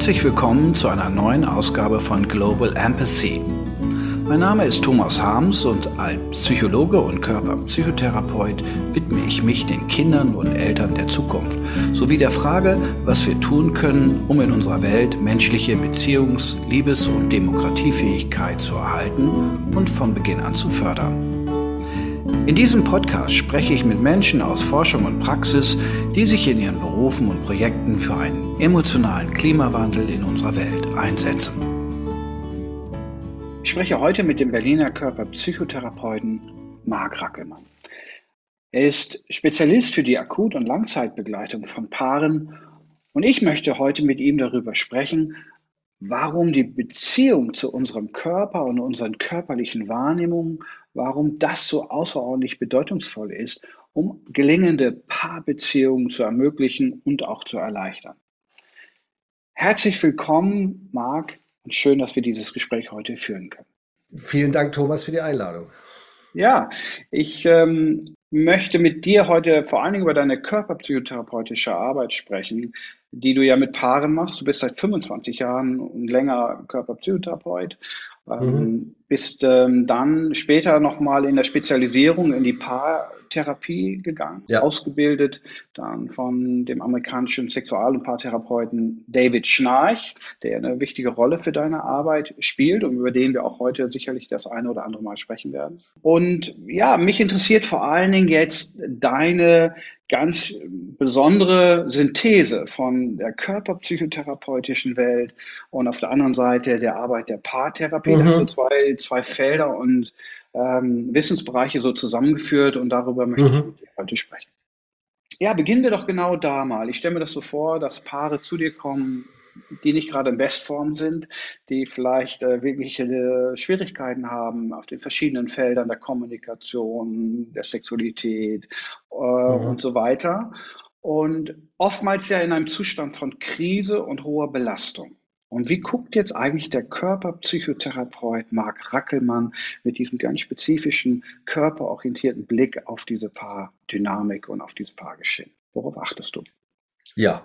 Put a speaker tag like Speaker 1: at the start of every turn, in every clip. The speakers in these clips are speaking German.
Speaker 1: Herzlich willkommen zu einer neuen Ausgabe von Global Empathy. Mein Name ist Thomas Harms und als Psychologe und Körperpsychotherapeut widme ich mich den Kindern und Eltern der Zukunft sowie der Frage, was wir tun können, um in unserer Welt menschliche Beziehungs-, Liebes- und Demokratiefähigkeit zu erhalten und von Beginn an zu fördern. In diesem Podcast spreche ich mit Menschen aus Forschung und Praxis, die sich in ihren Berufen und Projekten für einen emotionalen Klimawandel in unserer Welt einsetzen. Ich spreche heute mit dem Berliner Körperpsychotherapeuten Marc Rackelmann. Er ist Spezialist für die Akut- und Langzeitbegleitung von Paaren und ich möchte heute mit ihm darüber sprechen, warum die Beziehung zu unserem Körper und unseren körperlichen Wahrnehmungen, warum das so außerordentlich bedeutungsvoll ist, um gelingende Paarbeziehungen zu ermöglichen und auch zu erleichtern. Herzlich willkommen, Marc, und schön, dass wir dieses Gespräch heute führen können.
Speaker 2: Vielen Dank, Thomas, für die Einladung.
Speaker 1: Ja, ich ähm, möchte mit dir heute vor allen Dingen über deine körperpsychotherapeutische Arbeit sprechen, die du ja mit Paaren machst. Du bist seit 25 Jahren und länger Körperpsychotherapeut ähm, mhm. Bist ähm, dann später nochmal in der Spezialisierung in die Paartherapie gegangen, ja. ausgebildet dann von dem amerikanischen Sexual- und Paartherapeuten David Schnarch, der eine wichtige Rolle für deine Arbeit spielt und über den wir auch heute sicherlich das eine oder andere Mal sprechen werden. Und ja, mich interessiert vor allen Dingen jetzt deine ganz besondere Synthese von der körperpsychotherapeutischen Welt und auf der anderen Seite der Arbeit der Paartherapie. Mhm. Also zwei, zwei Felder und ähm, Wissensbereiche so zusammengeführt und darüber möchte mhm. ich heute sprechen. Ja, beginnen wir doch genau da mal. Ich stelle mir das so vor, dass Paare zu dir kommen, die nicht gerade in Bestform sind, die vielleicht äh, wirkliche äh, Schwierigkeiten haben auf den verschiedenen Feldern der Kommunikation, der Sexualität äh, mhm. und so weiter. Und oftmals ja in einem Zustand von Krise und hoher Belastung. Und wie guckt jetzt eigentlich der Körperpsychotherapeut Marc Rackelmann mit diesem ganz spezifischen körperorientierten Blick auf diese Paardynamik und auf dieses Paargeschehen? Worauf achtest du?
Speaker 2: Ja,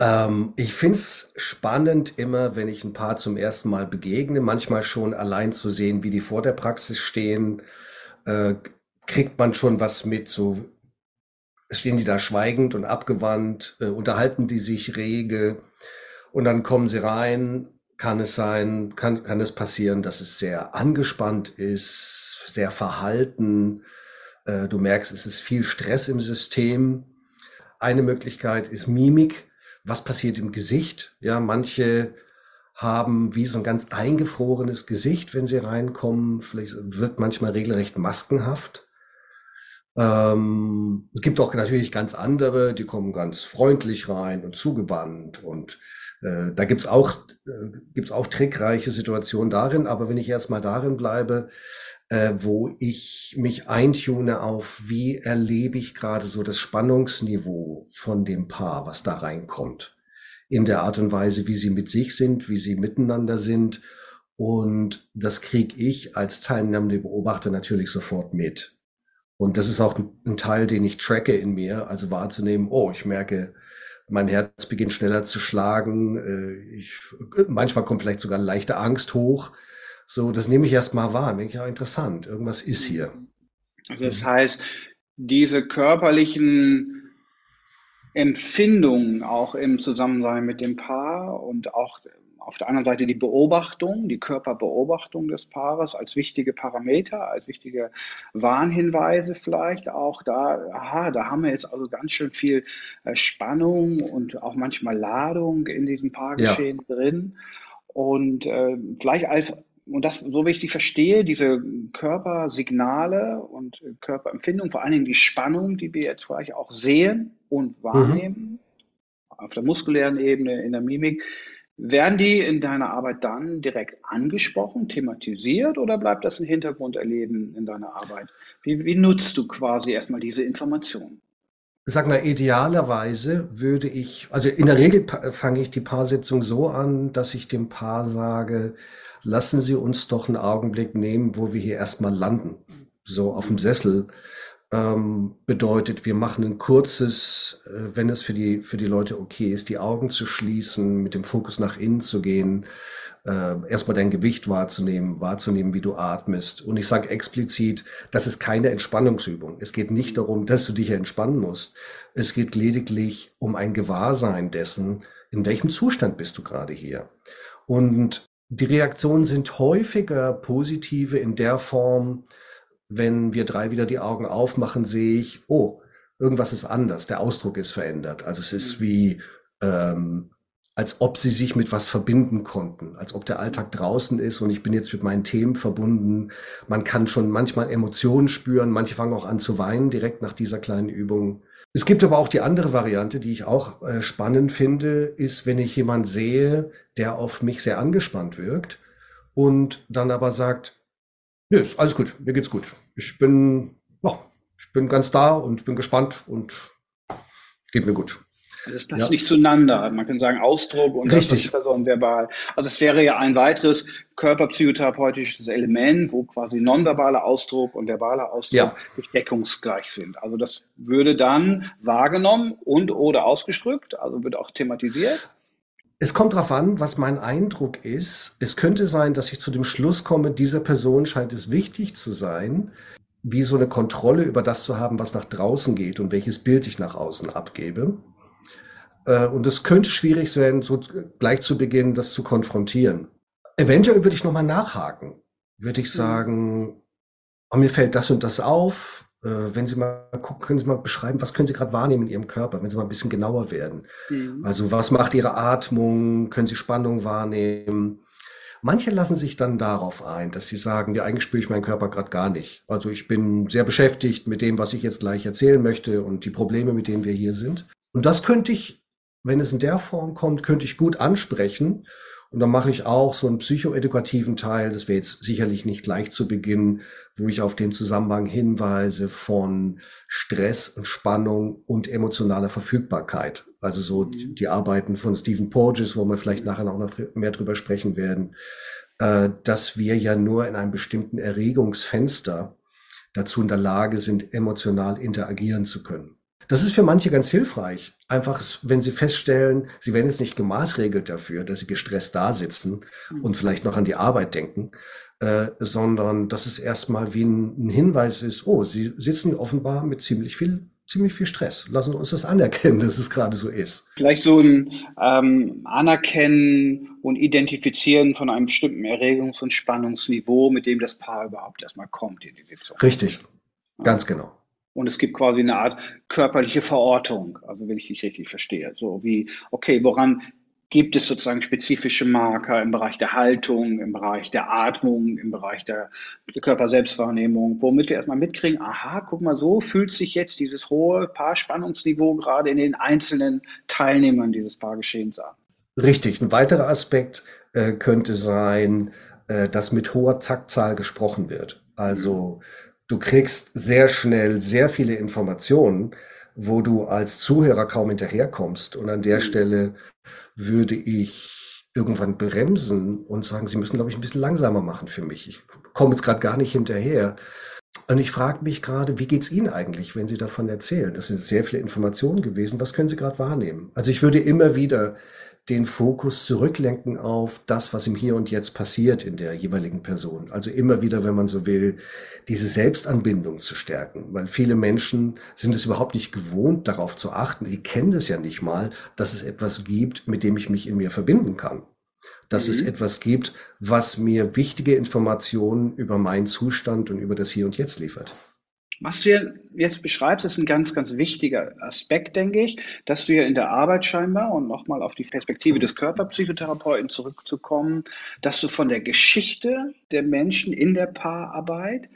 Speaker 2: ähm, ich find's spannend immer, wenn ich ein Paar zum ersten Mal begegne, manchmal schon allein zu sehen, wie die vor der Praxis stehen, äh, kriegt man schon was mit, so stehen die da schweigend und abgewandt, äh, unterhalten die sich rege und dann kommen sie rein, kann es sein, kann, kann es passieren, dass es sehr angespannt ist, sehr verhalten, äh, du merkst, es ist viel Stress im System eine Möglichkeit ist Mimik. Was passiert im Gesicht? Ja, manche haben wie so ein ganz eingefrorenes Gesicht, wenn sie reinkommen. Vielleicht wird manchmal regelrecht maskenhaft. Ähm, es gibt auch natürlich ganz andere, die kommen ganz freundlich rein und zugewandt und äh, da gibt's auch, äh, gibt's auch trickreiche Situationen darin. Aber wenn ich erstmal darin bleibe, äh, wo ich mich eintune auf, wie erlebe ich gerade so das Spannungsniveau von dem Paar, was da reinkommt. In der Art und Weise, wie sie mit sich sind, wie sie miteinander sind. Und das kriege ich als teilnehmende Beobachter natürlich sofort mit. Und das ist auch ein Teil, den ich tracke in mir, also wahrzunehmen, oh, ich merke, mein Herz beginnt schneller zu schlagen. Äh, ich, manchmal kommt vielleicht sogar eine leichte Angst hoch. So, das nehme ich erstmal wahr. Denke ich, auch interessant. Irgendwas ist hier.
Speaker 1: Also das heißt, diese körperlichen Empfindungen auch im Zusammensein mit dem Paar und auch auf der anderen Seite die Beobachtung, die Körperbeobachtung des Paares als wichtige Parameter, als wichtige Warnhinweise vielleicht auch da, aha, da haben wir jetzt also ganz schön viel äh, Spannung und auch manchmal Ladung in diesem Paargeschehen ja. drin. Und äh, vielleicht als und das, so wie ich die verstehe, diese Körpersignale und Körperempfindung, vor allen Dingen die Spannung, die wir jetzt vielleicht auch sehen und wahrnehmen, mhm. auf der muskulären Ebene, in der Mimik, werden die in deiner Arbeit dann direkt angesprochen, thematisiert oder bleibt das ein Hintergrunderleben in deiner Arbeit? Wie, wie nutzt du quasi erstmal diese Information?
Speaker 2: Sag mal, idealerweise würde ich, also in der Regel fange ich die Paarsitzung so an, dass ich dem Paar sage, lassen Sie uns doch einen Augenblick nehmen, wo wir hier erstmal landen. So auf dem Sessel. Ähm, bedeutet, wir machen ein kurzes, äh, wenn es für die, für die Leute okay ist, die Augen zu schließen, mit dem Fokus nach innen zu gehen, äh, erstmal dein Gewicht wahrzunehmen, wahrzunehmen, wie du atmest. Und ich sage explizit, das ist keine Entspannungsübung. Es geht nicht darum, dass du dich entspannen musst. Es geht lediglich um ein Gewahrsein dessen, in welchem Zustand bist du gerade hier. Und die Reaktionen sind häufiger positive in der Form, wenn wir drei wieder die Augen aufmachen, sehe ich, oh, irgendwas ist anders, der Ausdruck ist verändert. Also es ist mhm. wie, ähm, als ob sie sich mit was verbinden konnten, als ob der Alltag draußen ist und ich bin jetzt mit meinen Themen verbunden. Man kann schon manchmal Emotionen spüren, manche fangen auch an zu weinen direkt nach dieser kleinen Übung. Es gibt aber auch die andere Variante, die ich auch äh, spannend finde, ist, wenn ich jemand sehe, der auf mich sehr angespannt wirkt und dann aber sagt, Nö, ist alles gut, mir geht's gut. Ich bin, ja, ich bin ganz da und bin gespannt und geht mir gut.
Speaker 1: Das passt ja. nicht zueinander. Man kann sagen Ausdruck und
Speaker 2: Richtig.
Speaker 1: Person verbal. Also es wäre ja ein weiteres körperpsychotherapeutisches Element, wo quasi nonverbaler Ausdruck und verbaler Ausdruck ja. nicht deckungsgleich sind. Also das würde dann wahrgenommen und oder ausgedrückt, also wird auch thematisiert.
Speaker 2: Es kommt darauf an, was mein Eindruck ist. Es könnte sein, dass ich zu dem Schluss komme, dieser Person scheint es wichtig zu sein, wie so eine Kontrolle über das zu haben, was nach draußen geht und welches Bild ich nach außen abgebe. Äh, und es könnte schwierig sein, so gleich zu Beginn das zu konfrontieren. Eventuell würde ich nochmal nachhaken. Würde ich mhm. sagen, oh, mir fällt das und das auf. Äh, wenn Sie mal gucken, können Sie mal beschreiben, was können Sie gerade wahrnehmen in Ihrem Körper, wenn Sie mal ein bisschen genauer werden. Mhm. Also was macht Ihre Atmung? Können Sie Spannung wahrnehmen? Manche lassen sich dann darauf ein, dass sie sagen, ja, eigentlich spüre ich meinen Körper gerade gar nicht. Also ich bin sehr beschäftigt mit dem, was ich jetzt gleich erzählen möchte und die Probleme, mit denen wir hier sind. Und das könnte ich, wenn es in der Form kommt, könnte ich gut ansprechen und dann mache ich auch so einen psychoedukativen Teil, das wäre jetzt sicherlich nicht gleich zu Beginn, wo ich auf den Zusammenhang hinweise von Stress und Spannung und emotionaler Verfügbarkeit. Also so die, mhm. die Arbeiten von Stephen Porges, wo wir vielleicht nachher noch mehr drüber sprechen werden, äh, dass wir ja nur in einem bestimmten Erregungsfenster dazu in der Lage sind, emotional interagieren zu können. Das ist für manche ganz hilfreich. Einfach, wenn sie feststellen, sie werden jetzt nicht gemaßregelt dafür, dass sie gestresst da sitzen mhm. und vielleicht noch an die Arbeit denken, äh, sondern dass es erstmal wie ein, ein Hinweis ist, oh, sie sitzen hier offenbar mit ziemlich viel ziemlich viel Stress. Lassen Sie uns das anerkennen, dass es gerade so ist.
Speaker 1: Vielleicht so ein ähm, Anerkennen und Identifizieren von einem bestimmten Erregungs- und Spannungsniveau, mit dem das Paar überhaupt erstmal kommt in die Sitzung.
Speaker 2: Richtig, ganz genau.
Speaker 1: Und es gibt quasi eine Art körperliche Verortung, also wenn ich dich richtig verstehe. So wie, okay, woran gibt es sozusagen spezifische Marker im Bereich der Haltung, im Bereich der Atmung, im Bereich der Körperselbstwahrnehmung, womit wir erstmal mitkriegen, aha, guck mal, so fühlt sich jetzt dieses hohe Paarspannungsniveau gerade in den einzelnen Teilnehmern dieses Paargeschehens an.
Speaker 2: Richtig. Ein weiterer Aspekt äh, könnte sein, äh, dass mit hoher Taktzahl gesprochen wird. Also mhm du kriegst sehr schnell sehr viele Informationen, wo du als Zuhörer kaum hinterherkommst. Und an der mhm. Stelle würde ich irgendwann bremsen und sagen, sie müssen, glaube ich, ein bisschen langsamer machen für mich. Ich komme jetzt gerade gar nicht hinterher. Und ich frage mich gerade, wie geht's Ihnen eigentlich, wenn Sie davon erzählen? Das sind sehr viele Informationen gewesen. Was können Sie gerade wahrnehmen? Also ich würde immer wieder den Fokus zurücklenken auf das, was im Hier und Jetzt passiert in der jeweiligen Person. Also immer wieder, wenn man so will, diese Selbstanbindung zu stärken, weil viele Menschen sind es überhaupt nicht gewohnt, darauf zu achten. Sie kennen es ja nicht mal, dass es etwas gibt, mit dem ich mich in mir verbinden kann. Dass mhm. es etwas gibt, was mir wichtige Informationen über meinen Zustand und über das Hier und Jetzt liefert.
Speaker 1: Was du jetzt beschreibst, ist ein ganz, ganz wichtiger Aspekt, denke ich, dass du ja in der Arbeit scheinbar, und nochmal auf die Perspektive des Körperpsychotherapeuten zurückzukommen, dass du von der Geschichte der Menschen in der Paararbeit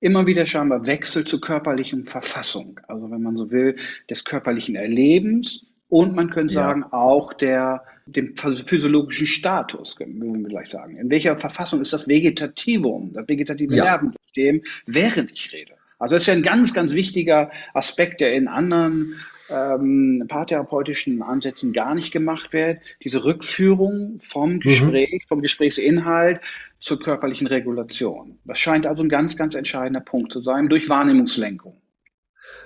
Speaker 1: immer wieder scheinbar wechselt zu körperlichen Verfassung. Also wenn man so will, des körperlichen Erlebens und man könnte ja. sagen auch der, dem physiologischen Status, würden wir gleich sagen. In welcher Verfassung ist das Vegetativum, das vegetative ja. Nervensystem, während ich rede? Also das ist ja ein ganz, ganz wichtiger Aspekt, der in anderen ähm, paartherapeutischen Ansätzen gar nicht gemacht wird. Diese Rückführung vom mhm. Gespräch, mhm. vom Gesprächsinhalt zur körperlichen Regulation. Das scheint also ein ganz, ganz entscheidender Punkt zu sein durch Wahrnehmungslenkung.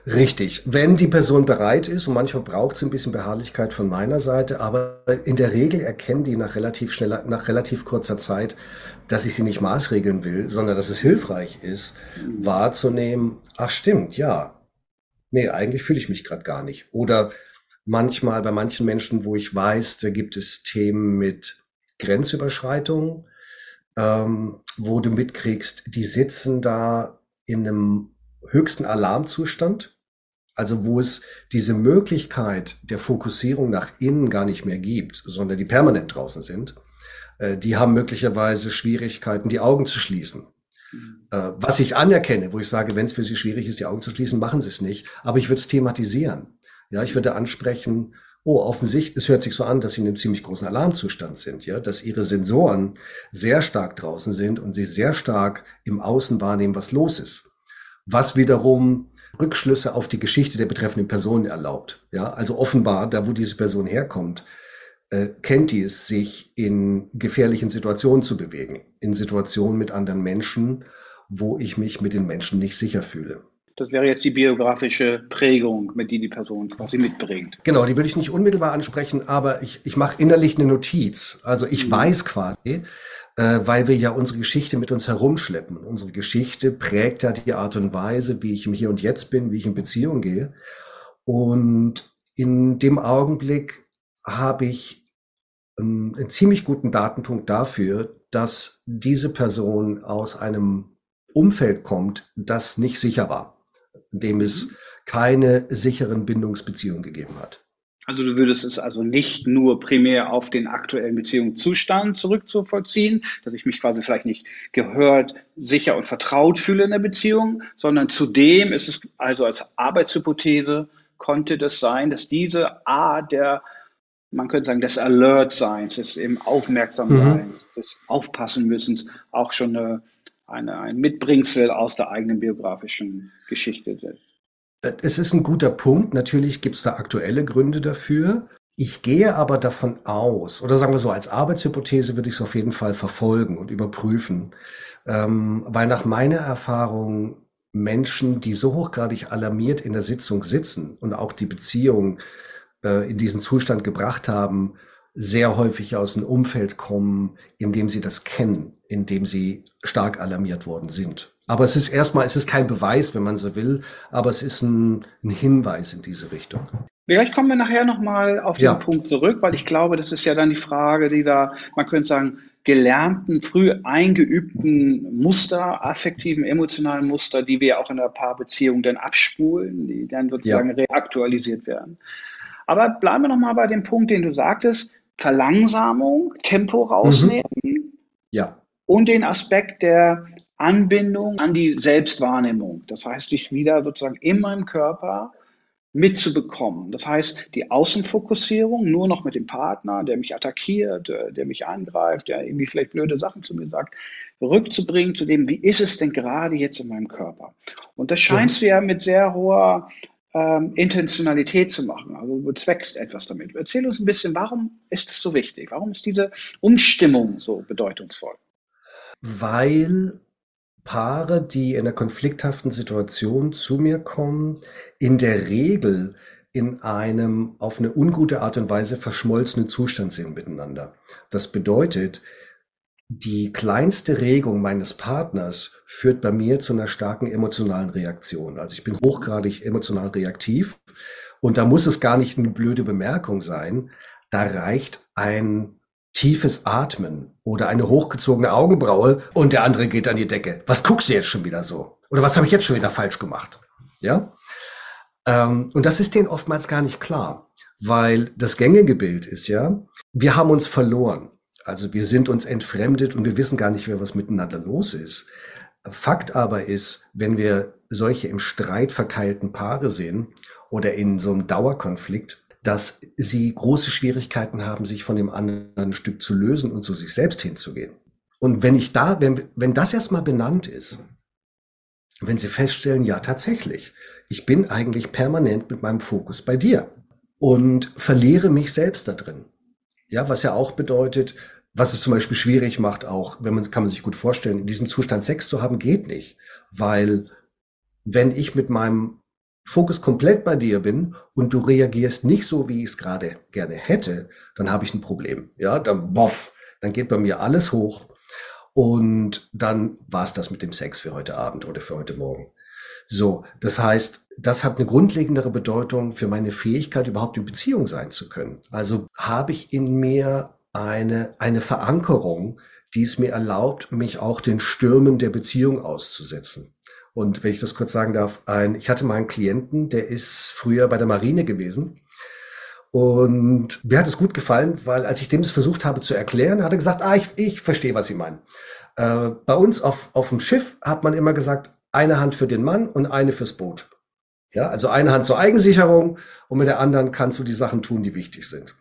Speaker 2: Richtig. Wenn die Person bereit ist, und manchmal braucht es ein bisschen Beharrlichkeit von meiner Seite, aber in der Regel erkennen die nach relativ schneller, nach relativ kurzer Zeit, dass ich sie nicht maßregeln will, sondern dass es hilfreich ist, wahrzunehmen, ach stimmt, ja. Nee, eigentlich fühle ich mich gerade gar nicht. Oder manchmal bei manchen Menschen, wo ich weiß, da gibt es Themen mit Grenzüberschreitungen, ähm, wo du mitkriegst, die sitzen da in einem höchsten Alarmzustand, also wo es diese Möglichkeit der Fokussierung nach innen gar nicht mehr gibt, sondern die permanent draußen sind, äh, die haben möglicherweise Schwierigkeiten, die Augen zu schließen. Mhm. Äh, was ich anerkenne, wo ich sage, wenn es für Sie schwierig ist, die Augen zu schließen, machen Sie es nicht. Aber ich würde es thematisieren. Ja, ich würde ansprechen, oh, offensichtlich, es hört sich so an, dass Sie in einem ziemlich großen Alarmzustand sind, ja, dass Ihre Sensoren sehr stark draußen sind und Sie sehr stark im Außen wahrnehmen, was los ist was wiederum Rückschlüsse auf die Geschichte der betreffenden Person erlaubt. Ja, also offenbar, da wo diese Person herkommt, äh, kennt die es, sich in gefährlichen Situationen zu bewegen, in Situationen mit anderen Menschen, wo ich mich mit den Menschen nicht sicher fühle.
Speaker 1: Das wäre jetzt die biografische Prägung, mit die die Person quasi mitbringt.
Speaker 2: Genau, die würde ich nicht unmittelbar ansprechen, aber ich, ich mache innerlich eine Notiz. Also ich mhm. weiß quasi, weil wir ja unsere Geschichte mit uns herumschleppen. Unsere Geschichte prägt ja die Art und Weise, wie ich im Hier und Jetzt bin, wie ich in Beziehung gehe. Und in dem Augenblick habe ich einen, einen ziemlich guten Datenpunkt dafür, dass diese Person aus einem Umfeld kommt, das nicht sicher war, dem es mhm. keine sicheren Bindungsbeziehungen gegeben hat.
Speaker 1: Also du würdest es also nicht nur primär auf den aktuellen Beziehungszustand zurückzuvollziehen, dass ich mich quasi vielleicht nicht gehört, sicher und vertraut fühle in der Beziehung, sondern zudem ist es also als Arbeitshypothese konnte das sein, dass diese Art der, man könnte sagen, des Alert-Seins, des eben Aufmerksamseins, mhm. des Aufpassen-Müssens auch schon eine, eine, ein Mitbringsel aus der eigenen biografischen Geschichte ist.
Speaker 2: Es ist ein guter Punkt. Natürlich gibt es da aktuelle Gründe dafür. Ich gehe aber davon aus, oder sagen wir so, als Arbeitshypothese würde ich es auf jeden Fall verfolgen und überprüfen, ähm, weil nach meiner Erfahrung Menschen, die so hochgradig alarmiert in der Sitzung sitzen und auch die Beziehung äh, in diesen Zustand gebracht haben, sehr häufig aus einem Umfeld kommen, in dem sie das kennen, in dem sie stark alarmiert worden sind. Aber es ist erstmal, es ist kein Beweis, wenn man so will, aber es ist ein, ein Hinweis in diese Richtung.
Speaker 1: Vielleicht kommen wir nachher nochmal auf den ja. Punkt zurück, weil ich glaube, das ist ja dann die Frage dieser, man könnte sagen, gelernten, früh eingeübten Muster, affektiven, emotionalen Muster, die wir auch in der Paarbeziehung dann abspulen, die dann sozusagen ja. reaktualisiert werden. Aber bleiben wir nochmal bei dem Punkt, den du sagtest, Verlangsamung, Tempo rausnehmen. Mhm.
Speaker 2: Ja.
Speaker 1: Und den Aspekt der Anbindung an die Selbstwahrnehmung. Das heißt, dich wieder sozusagen in meinem Körper mitzubekommen. Das heißt, die Außenfokussierung nur noch mit dem Partner, der mich attackiert, äh, der mich angreift, der irgendwie vielleicht blöde Sachen zu mir sagt, rückzubringen zu dem, wie ist es denn gerade jetzt in meinem Körper? Und das scheinst ja. du ja mit sehr hoher ähm, Intentionalität zu machen. Also du bezweckst etwas damit. Erzähl uns ein bisschen, warum ist es so wichtig? Warum ist diese Umstimmung so bedeutungsvoll?
Speaker 2: Weil Paare, die in einer konflikthaften Situation zu mir kommen, in der Regel in einem auf eine ungute Art und Weise verschmolzenen Zustand sind miteinander. Das bedeutet, die kleinste Regung meines Partners führt bei mir zu einer starken emotionalen Reaktion. Also ich bin hochgradig emotional reaktiv und da muss es gar nicht eine blöde Bemerkung sein. Da reicht ein tiefes Atmen oder eine hochgezogene Augenbraue und der andere geht an die Decke. Was guckst du jetzt schon wieder so? Oder was habe ich jetzt schon wieder falsch gemacht? Ja? Ähm, und das ist denen oftmals gar nicht klar, weil das gängige Bild ist ja, wir haben uns verloren. Also wir sind uns entfremdet und wir wissen gar nicht mehr, was miteinander los ist. Fakt aber ist, wenn wir solche im Streit verkeilten Paare sehen oder in so einem Dauerkonflikt, dass sie große Schwierigkeiten haben, sich von dem anderen Stück zu lösen und zu sich selbst hinzugehen. Und wenn ich da, wenn, wenn das erstmal benannt ist, wenn sie feststellen, ja, tatsächlich, ich bin eigentlich permanent mit meinem Fokus bei dir und verliere mich selbst da drin. Ja, was ja auch bedeutet, was es zum Beispiel schwierig macht, auch, wenn man, kann man sich gut vorstellen, in diesem Zustand Sex zu haben, geht nicht. Weil, wenn ich mit meinem Fokus komplett bei dir bin und du reagierst nicht so, wie ich es gerade gerne hätte, dann habe ich ein Problem. Ja, dann boff, dann geht bei mir alles hoch und dann war es das mit dem Sex für heute Abend oder für heute Morgen. So, das heißt, das hat eine grundlegendere Bedeutung für meine Fähigkeit, überhaupt in Beziehung sein zu können. Also habe ich in mir eine, eine Verankerung, die es mir erlaubt, mich auch den Stürmen der Beziehung auszusetzen. Und wenn ich das kurz sagen darf, ein, ich hatte mal einen Klienten, der ist früher bei der Marine gewesen. Und mir hat es gut gefallen, weil als ich dem das versucht habe zu erklären, hat er gesagt, ah, ich, ich verstehe, was Sie meinen. Äh, bei uns auf, auf dem Schiff hat man immer gesagt, eine Hand für den Mann und eine fürs Boot. Ja, also eine Hand zur Eigensicherung und mit der anderen kannst du die Sachen tun, die wichtig sind.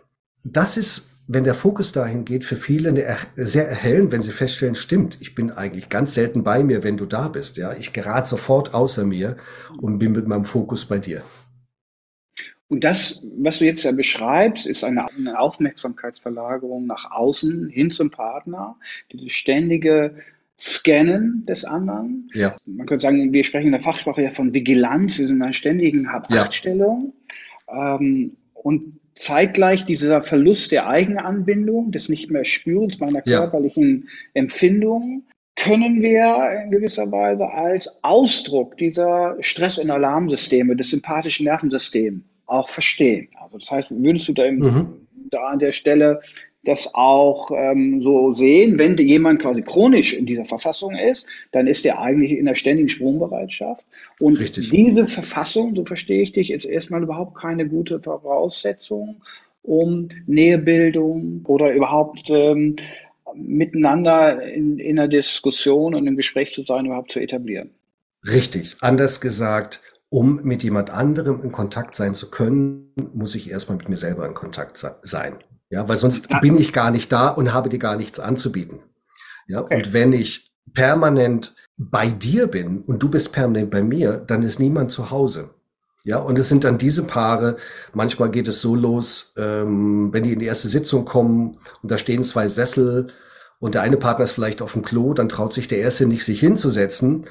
Speaker 2: Das ist wenn der Fokus dahin geht, für viele eine, sehr erhellend, wenn sie feststellen, stimmt, ich bin eigentlich ganz selten bei mir, wenn du da bist. Ja, ich gerate sofort außer mir und bin mit meinem Fokus bei dir.
Speaker 1: Und das, was du jetzt ja beschreibst, ist eine, eine Aufmerksamkeitsverlagerung nach außen hin zum Partner, dieses ständige Scannen des anderen. Ja. Man könnte sagen, wir sprechen in der Fachsprache ja von Vigilanz, wir sind in einer ständigen Hab-Acht-Stellung. Ja. Ähm, und zeitgleich dieser Verlust der Eigenanbindung, des nicht mehr Spürens meiner körperlichen ja. Empfindungen, können wir in gewisser Weise als Ausdruck dieser Stress- und Alarmsysteme, des sympathischen Nervensystems auch verstehen. Also das heißt, würdest du da, im, mhm. da an der Stelle das auch ähm, so sehen, wenn jemand quasi chronisch in dieser Verfassung ist, dann ist er eigentlich in der ständigen Sprungbereitschaft. Und Richtig. diese Verfassung, so verstehe ich dich, ist erstmal überhaupt keine gute Voraussetzung, um Nähebildung oder überhaupt ähm, miteinander in, in einer Diskussion und im Gespräch zu sein, überhaupt zu etablieren.
Speaker 2: Richtig. Anders gesagt, um mit jemand anderem in Kontakt sein zu können, muss ich erstmal mit mir selber in Kontakt sein. Ja, weil sonst ja. bin ich gar nicht da und habe dir gar nichts anzubieten. Ja, okay. und wenn ich permanent bei dir bin und du bist permanent bei mir, dann ist niemand zu Hause. Ja, und es sind dann diese Paare, manchmal geht es so los, ähm, wenn die in die erste Sitzung kommen und da stehen zwei Sessel und der eine Partner ist vielleicht auf dem Klo, dann traut sich der erste nicht, sich hinzusetzen,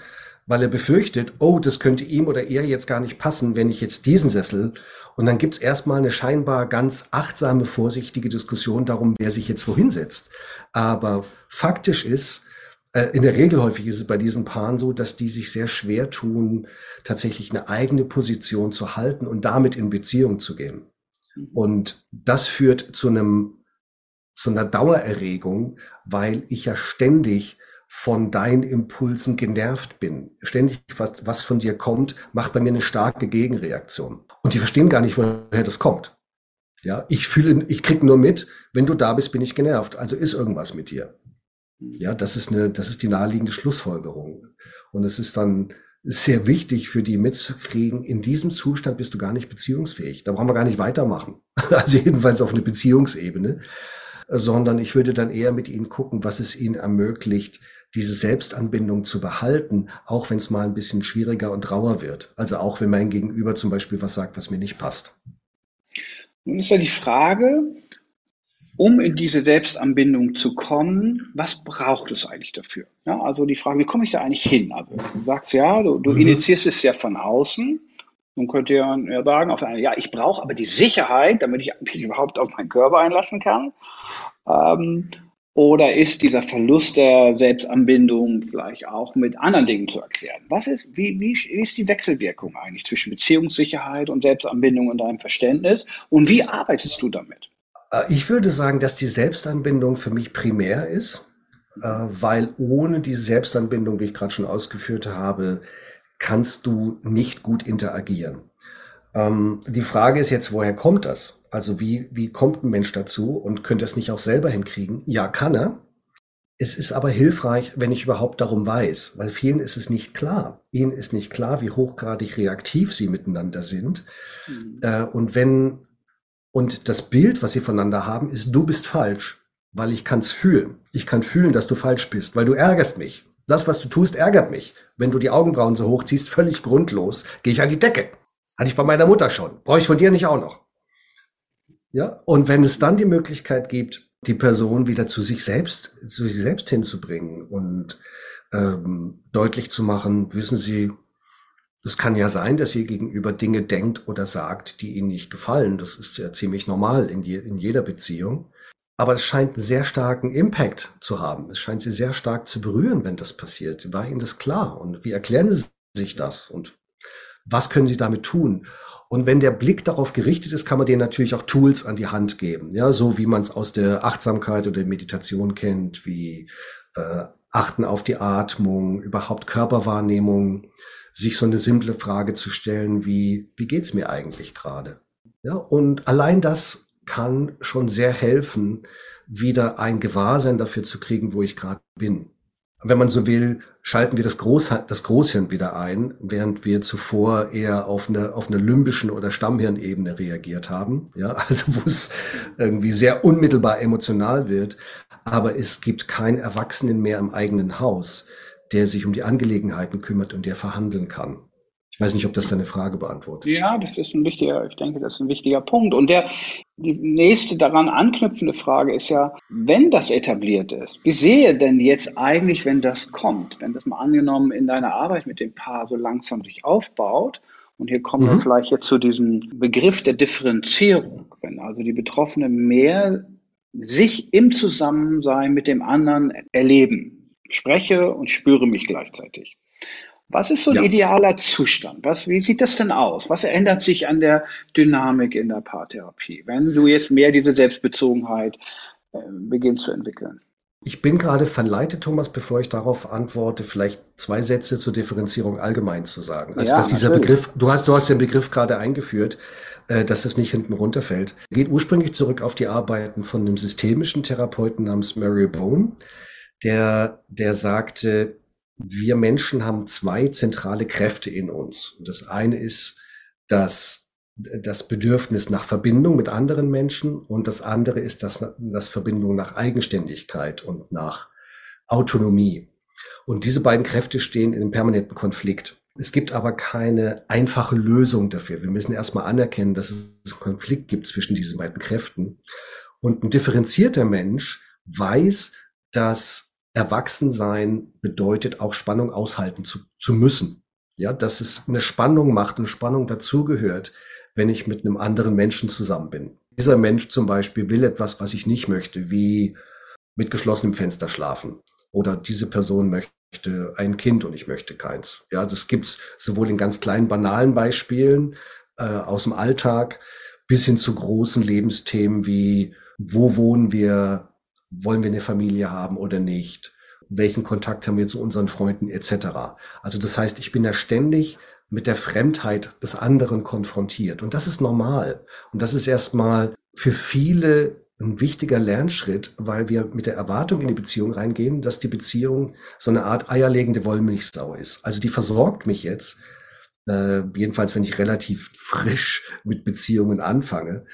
Speaker 2: weil er befürchtet, oh, das könnte ihm oder ihr jetzt gar nicht passen, wenn ich jetzt diesen Sessel und dann gibt's erstmal eine scheinbar ganz achtsame, vorsichtige Diskussion darum, wer sich jetzt wohin setzt. Aber faktisch ist, äh, in der Regel häufig ist es bei diesen Paaren so, dass die sich sehr schwer tun, tatsächlich eine eigene Position zu halten und damit in Beziehung zu gehen. Mhm. Und das führt zu einem, zu einer Dauererregung, weil ich ja ständig von deinen Impulsen genervt bin. Ständig was, was von dir kommt, macht bei mir eine starke Gegenreaktion. Und die verstehen gar nicht, woher das kommt. Ja, ich fühle, ich krieg nur mit, wenn du da bist, bin ich genervt. Also ist irgendwas mit dir. Ja, das ist eine, das ist die naheliegende Schlussfolgerung. Und es ist dann sehr wichtig für die mitzukriegen, in diesem Zustand bist du gar nicht beziehungsfähig. Da brauchen wir gar nicht weitermachen. Also jedenfalls auf eine Beziehungsebene. Sondern ich würde dann eher mit ihnen gucken, was es ihnen ermöglicht, diese Selbstanbindung zu behalten, auch wenn es mal ein bisschen schwieriger und rauer wird. Also auch wenn mein Gegenüber zum Beispiel was sagt, was mir nicht passt.
Speaker 1: Nun ist ja die Frage, um in diese Selbstanbindung zu kommen, was braucht es eigentlich dafür? Ja, also die Frage, wie komme ich da eigentlich hin? Also du sagst ja, du, du mhm. initiierst es ja von außen. Nun könnte ja sagen, auf eine, ja, ich brauche aber die Sicherheit, damit ich mich überhaupt auf meinen Körper einlassen kann. Ähm, oder ist dieser Verlust der Selbstanbindung vielleicht auch mit anderen Dingen zu erklären? Was ist, wie, wie ist die Wechselwirkung eigentlich zwischen Beziehungssicherheit und Selbstanbindung in deinem Verständnis? Und wie arbeitest du damit?
Speaker 2: Äh, ich würde sagen, dass die Selbstanbindung für mich primär ist, äh, weil ohne diese Selbstanbindung, wie ich gerade schon ausgeführt habe, kannst du nicht gut interagieren. Ähm, die Frage ist jetzt, woher kommt das? Also wie, wie kommt ein Mensch dazu und könnte es nicht auch selber hinkriegen? Ja, kann er. Es ist aber hilfreich, wenn ich überhaupt darum weiß, weil vielen ist es nicht klar. Ihnen ist nicht klar, wie hochgradig reaktiv sie miteinander sind. Mhm. Äh, und wenn, und das Bild, was sie voneinander haben, ist, du bist falsch, weil ich kann es fühlen. Ich kann fühlen, dass du falsch bist, weil du ärgerst mich. Das, was du tust, ärgert mich. Wenn du die Augenbrauen so hochziehst, völlig grundlos, gehe ich an die Decke. Hatte ich bei meiner Mutter schon. Brauche ich von dir nicht auch noch. Ja, und wenn es dann die Möglichkeit gibt, die Person wieder zu sich selbst, zu sich selbst hinzubringen und ähm, deutlich zu machen, wissen Sie, Es kann ja sein, dass ihr gegenüber Dinge denkt oder sagt, die ihnen nicht gefallen. Das ist ja ziemlich normal in, je, in jeder Beziehung. Aber es scheint einen sehr starken Impact zu haben. Es scheint sie sehr stark zu berühren, wenn das passiert. War Ihnen das klar? Und wie erklären Sie sich das? Und was können Sie damit tun? Und wenn der Blick darauf gerichtet ist, kann man denen natürlich auch Tools an die Hand geben. Ja, so wie man es aus der Achtsamkeit oder der Meditation kennt, wie äh, Achten auf die Atmung, überhaupt Körperwahrnehmung, sich so eine simple Frage zu stellen wie, wie geht's mir eigentlich gerade? Ja, und allein das kann schon sehr helfen, wieder ein Gewahrsein dafür zu kriegen, wo ich gerade bin. Wenn man so will, schalten wir das, Groß, das Großhirn wieder ein, während wir zuvor eher auf eine, auf eine limbischen oder Stammhirnebene reagiert haben. Ja, also wo es irgendwie sehr unmittelbar emotional wird. Aber es gibt keinen Erwachsenen mehr im eigenen Haus, der sich um die Angelegenheiten kümmert und der verhandeln kann. Ich weiß nicht, ob das deine Frage beantwortet.
Speaker 1: Ja, das ist ein wichtiger, ich denke, das ist ein wichtiger Punkt. Und der, die nächste daran anknüpfende Frage ist ja, wenn das etabliert ist, wie sehe denn jetzt eigentlich, wenn das kommt, wenn das mal angenommen in deiner Arbeit mit dem Paar so langsam sich aufbaut, und hier kommen mhm. wir vielleicht jetzt zu diesem Begriff der Differenzierung, wenn also die Betroffenen mehr sich im Zusammensein mit dem anderen erleben, spreche und spüre mich gleichzeitig. Was ist so ein ja. idealer Zustand? Was, wie sieht das denn aus? Was ändert sich an der Dynamik in der Paartherapie, wenn du jetzt mehr diese Selbstbezogenheit äh, beginnst zu entwickeln?
Speaker 2: Ich bin gerade verleitet, Thomas, bevor ich darauf antworte, vielleicht zwei Sätze zur Differenzierung allgemein zu sagen. Also, ja, dass dieser natürlich. Begriff, du hast, du hast den Begriff gerade eingeführt, äh, dass das nicht hinten runterfällt. Geht ursprünglich zurück auf die Arbeiten von einem systemischen Therapeuten namens Mary Bone, der, der sagte, wir Menschen haben zwei zentrale Kräfte in uns. Das eine ist das, das Bedürfnis nach Verbindung mit anderen Menschen und das andere ist das, das Verbindung nach Eigenständigkeit und nach Autonomie. Und diese beiden Kräfte stehen in einem permanenten Konflikt. Es gibt aber keine einfache Lösung dafür. Wir müssen erstmal anerkennen, dass es einen Konflikt gibt zwischen diesen beiden Kräften. Und ein differenzierter Mensch weiß, dass Erwachsensein bedeutet auch Spannung aushalten zu, zu müssen. Ja, dass es eine Spannung macht und Spannung dazugehört, wenn ich mit einem anderen Menschen zusammen bin. Dieser Mensch zum Beispiel will etwas, was ich nicht möchte, wie mit geschlossenem Fenster schlafen. Oder diese Person möchte ein Kind und ich möchte keins. Ja, das gibt's sowohl in ganz kleinen, banalen Beispielen äh, aus dem Alltag bis hin zu großen Lebensthemen wie, wo wohnen wir, wollen wir eine Familie haben oder nicht, welchen Kontakt haben wir zu unseren Freunden etc. Also das heißt, ich bin ja ständig mit der Fremdheit des anderen konfrontiert und das ist normal und das ist erstmal für viele ein wichtiger Lernschritt, weil wir mit der Erwartung in die Beziehung reingehen, dass die Beziehung so eine Art eierlegende Wollmilchsau ist. Also die versorgt mich jetzt, äh, jedenfalls wenn ich relativ frisch mit Beziehungen anfange,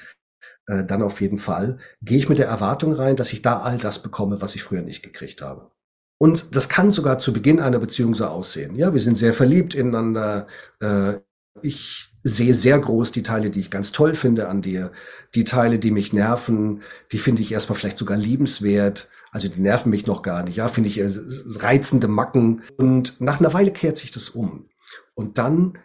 Speaker 2: äh, dann auf jeden Fall, gehe ich mit der Erwartung rein, dass ich da all das bekomme, was ich früher nicht gekriegt habe. Und das kann sogar zu Beginn einer Beziehung so aussehen. Ja, wir sind sehr verliebt ineinander. Äh, ich sehe sehr groß die Teile, die ich ganz toll finde an dir. Die Teile, die mich nerven, die finde ich erstmal vielleicht sogar liebenswert. Also die nerven mich noch gar nicht. Ja, finde ich äh, reizende Macken. Und nach einer Weile kehrt sich das um. Und dann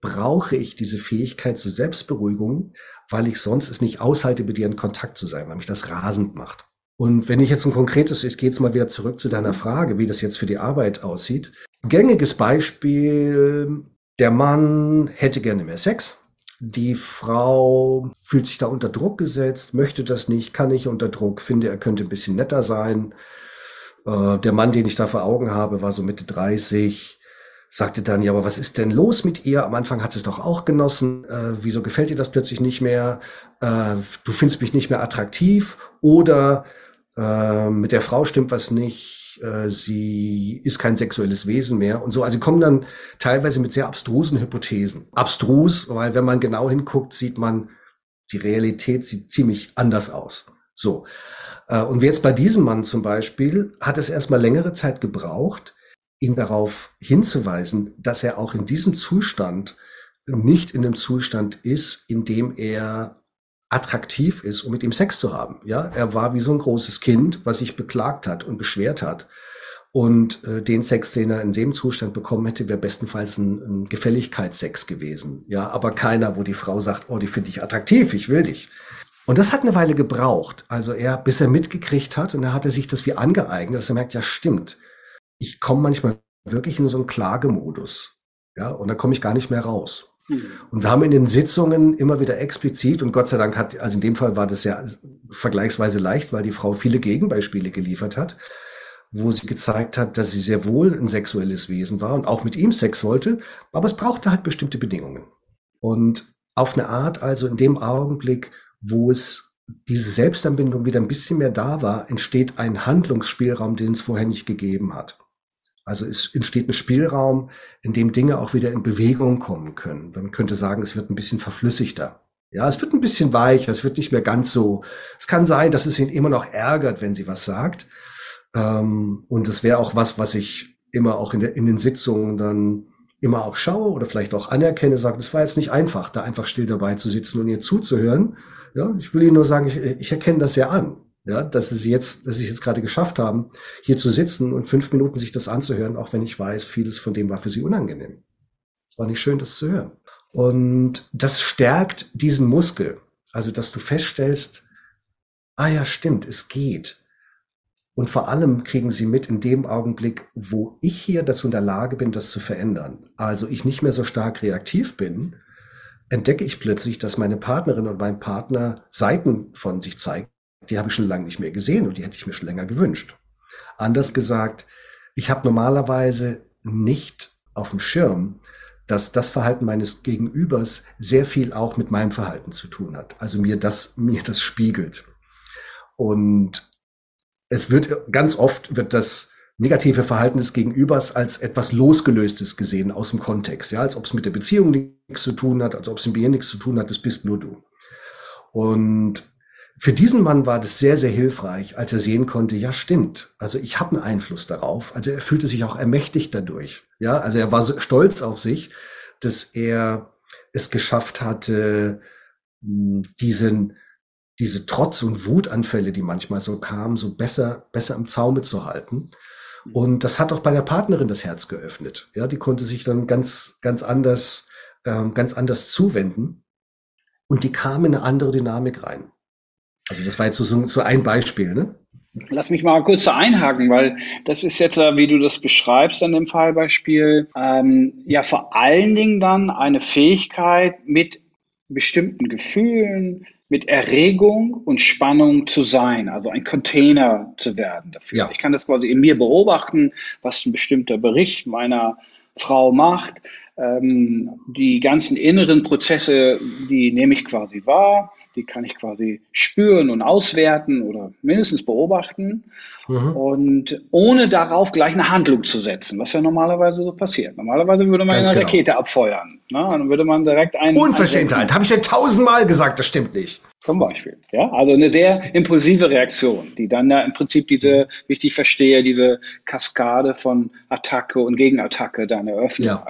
Speaker 2: brauche ich diese Fähigkeit zur Selbstberuhigung, weil ich sonst es nicht aushalte, mit dir in Kontakt zu sein, weil mich das rasend macht. Und wenn ich jetzt ein konkretes, ich gehe jetzt mal wieder zurück zu deiner Frage, wie das jetzt für die Arbeit aussieht. Gängiges Beispiel, der Mann hätte gerne mehr Sex. Die Frau fühlt sich da unter Druck gesetzt, möchte das nicht, kann nicht unter Druck, finde, er könnte ein bisschen netter sein. Äh, der Mann, den ich da vor Augen habe, war so Mitte 30, sagte dann, ja, aber was ist denn los mit ihr? Am Anfang hat sie es doch auch genossen. Äh, wieso gefällt dir das plötzlich nicht mehr? Äh, du findest mich nicht mehr attraktiv oder äh, mit der Frau stimmt was nicht. Äh, sie ist kein sexuelles Wesen mehr und so. Also kommen dann teilweise mit sehr abstrusen Hypothesen. Abstrus, weil wenn man genau hinguckt, sieht man, die Realität sieht ziemlich anders aus. So. Äh, und jetzt bei diesem Mann zum Beispiel hat es erstmal längere Zeit gebraucht, ihn darauf hinzuweisen, dass er auch in diesem Zustand nicht in dem Zustand ist, in dem er attraktiv ist, um mit ihm Sex zu haben. Ja, er war wie so ein großes Kind, was sich beklagt hat und beschwert hat Und äh, den Sex, den er in dem Zustand bekommen hätte, wäre bestenfalls ein, ein Gefälligkeitssex gewesen. Ja, aber keiner, wo die Frau sagt, oh, die finde ich attraktiv, ich will dich. Und das hat eine Weile gebraucht. Also er, bis er mitgekriegt hat und er hatte sich das wie angeeignet, dass er merkt, ja stimmt, ich komme manchmal wirklich in so einen Klagemodus. Ja, und da komme ich gar nicht mehr raus. Mhm. Und wir haben in den Sitzungen immer wieder explizit, und Gott sei Dank hat, also in dem Fall war das ja vergleichsweise leicht, weil die Frau viele Gegenbeispiele geliefert hat, wo sie gezeigt hat, dass sie sehr wohl ein sexuelles Wesen war und auch mit ihm Sex wollte, aber es brauchte halt bestimmte Bedingungen. Und auf eine Art, also in dem Augenblick, wo es diese Selbstanbindung wieder ein bisschen mehr da war, entsteht ein Handlungsspielraum, den es vorher nicht gegeben hat. Also es entsteht ein Spielraum, in dem Dinge auch wieder in Bewegung kommen können. Man könnte sagen, es wird ein bisschen verflüssigter. Ja, es wird ein bisschen weicher, es wird nicht mehr ganz so. Es kann sein, dass es ihn immer noch ärgert, wenn sie was sagt, ähm, und das wäre auch was, was ich immer auch in, der, in den Sitzungen dann immer auch schaue oder vielleicht auch anerkenne, sage, das war jetzt nicht einfach, da einfach still dabei zu sitzen und ihr zuzuhören. Ja, ich will Ihnen nur sagen, ich, ich erkenne das ja an, ja, dass Sie jetzt, dass Sie es jetzt gerade geschafft haben, hier zu sitzen und fünf Minuten sich das anzuhören, auch wenn ich weiß, vieles von dem war für Sie unangenehm. Es war nicht schön, das zu hören. Und das stärkt diesen Muskel. Also, dass du feststellst, ah ja, stimmt, es geht. Und vor allem kriegen sie mit in dem Augenblick, wo ich hier dazu in der Lage bin, das zu verändern. Also ich nicht mehr so stark reaktiv bin, entdecke ich plötzlich, dass meine Partnerin und mein Partner Seiten von sich zeigen, die habe ich schon lange nicht mehr gesehen und die hätte ich mir schon länger gewünscht. Anders gesagt, ich habe normalerweise nicht auf dem Schirm, dass das Verhalten meines Gegenübers sehr viel auch mit meinem Verhalten zu tun hat. Also mir das, mir das spiegelt. Und es wird ganz oft wird das negative Verhalten des Gegenübers als etwas losgelöstes gesehen aus dem Kontext, ja, als ob es mit der Beziehung nichts zu tun hat, als ob es mit mir nichts zu tun hat, das bist nur du. Und für diesen Mann war das sehr, sehr hilfreich, als er sehen konnte, ja, stimmt. Also ich habe einen Einfluss darauf. Also er fühlte sich auch ermächtigt dadurch. Ja, also er war so stolz auf sich, dass er es geschafft hatte, diesen, diese Trotz- und Wutanfälle, die manchmal so kamen, so besser, besser im Zaume zu halten. Und das hat auch bei der Partnerin das Herz geöffnet. Ja, die konnte sich dann ganz, ganz anders, ähm, ganz anders zuwenden. Und die kam in eine andere Dynamik rein. Also das war jetzt so, so ein Beispiel, ne?
Speaker 1: Lass mich mal kurz da einhaken, weil das ist jetzt, äh, wie du das beschreibst an dem Fallbeispiel, ähm, ja vor allen Dingen dann eine Fähigkeit mit bestimmten Gefühlen, mit Erregung und Spannung zu sein, also ein Container zu werden dafür. Ja. Ich kann das quasi in mir beobachten, was ein bestimmter Bericht meiner Frau macht. Ähm, die ganzen inneren Prozesse, die nehme ich quasi wahr die kann ich quasi spüren und auswerten oder mindestens beobachten. Mhm. Und ohne darauf gleich eine Handlung zu setzen, was ja normalerweise so passiert. Normalerweise würde man Ganz eine genau. Rakete abfeuern. Ne? Dann würde man direkt einen.
Speaker 2: Unverschämtheit, habe ich ja tausendmal gesagt, das stimmt nicht.
Speaker 1: Zum Beispiel. Ja, also eine sehr impulsive Reaktion, die dann ja im Prinzip diese, wie ich die verstehe, diese Kaskade von Attacke und Gegenattacke dann eröffnet. Ja.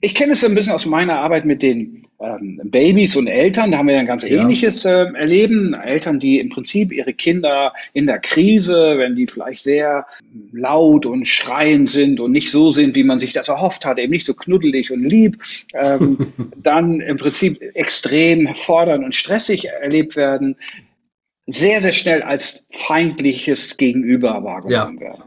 Speaker 1: Ich kenne es ein bisschen aus meiner Arbeit mit den ähm, Babys und Eltern. Da haben wir ein ganz ja. ähnliches äh, Erleben. Eltern, die im Prinzip ihre Kinder in der Krise, wenn die vielleicht sehr laut und schreiend sind und nicht so sind, wie man sich das erhofft hat, eben nicht so knuddelig und lieb, ähm, dann im Prinzip extrem fordernd und stressig erlebt werden, sehr, sehr schnell als feindliches Gegenüber wahrgenommen ja. werden.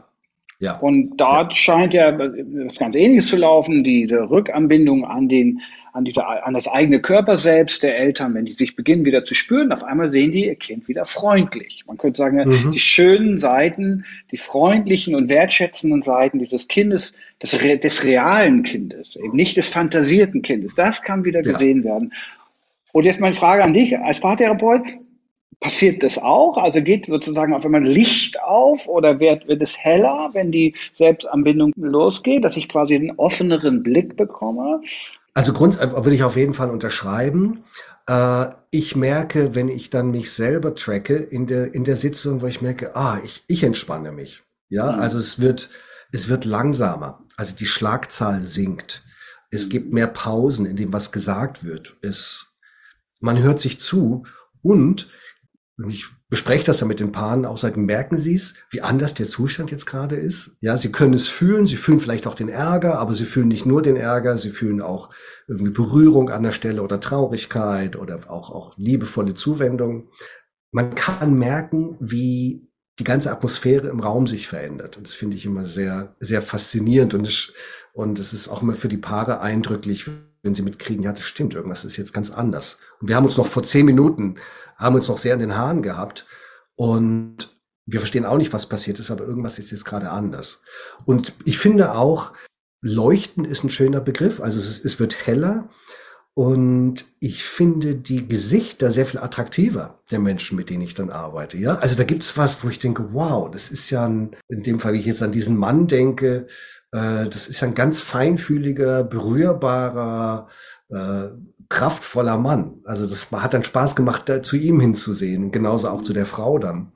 Speaker 1: Ja. Und dort ja. scheint ja was ganz Ähnliches zu laufen, diese Rückanbindung an den, an diese, an das eigene Körper selbst der Eltern, wenn die sich beginnen wieder zu spüren, auf einmal sehen die ihr Kind wieder freundlich. Man könnte sagen, mhm. die schönen Seiten, die freundlichen und wertschätzenden Seiten dieses Kindes, des, des realen Kindes, eben nicht des fantasierten Kindes, das kann wieder ja. gesehen werden. Und jetzt meine Frage an dich als Paartherapeut. Passiert das auch? Also geht sozusagen auf einmal Licht auf oder wird, wird es heller, wenn die Selbstanbindung losgeht, dass ich quasi einen offeneren Blick bekomme?
Speaker 2: Also Grund äh, will ich auf jeden Fall unterschreiben. Äh, ich merke, wenn ich dann mich selber tracke in der, in der Sitzung, wo ich merke, ah, ich, ich entspanne mich. Ja, mhm. also es wird, es wird langsamer. Also die Schlagzahl sinkt. Es mhm. gibt mehr Pausen, in dem was gesagt wird. Es, man hört sich zu und und ich bespreche das dann mit den Paaren auch, sagen, merken Sie es, wie anders der Zustand jetzt gerade ist? Ja, Sie können es fühlen, Sie fühlen vielleicht auch den Ärger, aber Sie fühlen nicht nur den Ärger, Sie fühlen auch irgendwie Berührung an der Stelle oder Traurigkeit oder auch, auch liebevolle Zuwendung. Man kann merken, wie die ganze Atmosphäre im Raum sich verändert. Und das finde ich immer sehr, sehr faszinierend. Und es, und es ist auch immer für die Paare eindrücklich, wenn sie mitkriegen, ja, das stimmt, irgendwas ist jetzt ganz anders. Und wir haben uns noch vor zehn Minuten haben uns noch sehr in den Haaren gehabt und wir verstehen auch nicht, was passiert ist, aber irgendwas ist jetzt gerade anders. Und ich finde auch, Leuchten ist ein schöner Begriff. Also es, es wird heller und ich finde die Gesichter sehr viel attraktiver der Menschen, mit denen ich dann arbeite. Ja, also da gibt's was, wo ich denke, wow, das ist ja ein, in dem Fall, wie ich jetzt an diesen Mann denke, äh, das ist ein ganz feinfühliger, berührbarer, äh, kraftvoller Mann. Also das hat dann Spaß gemacht, da zu ihm hinzusehen, genauso auch zu der Frau dann.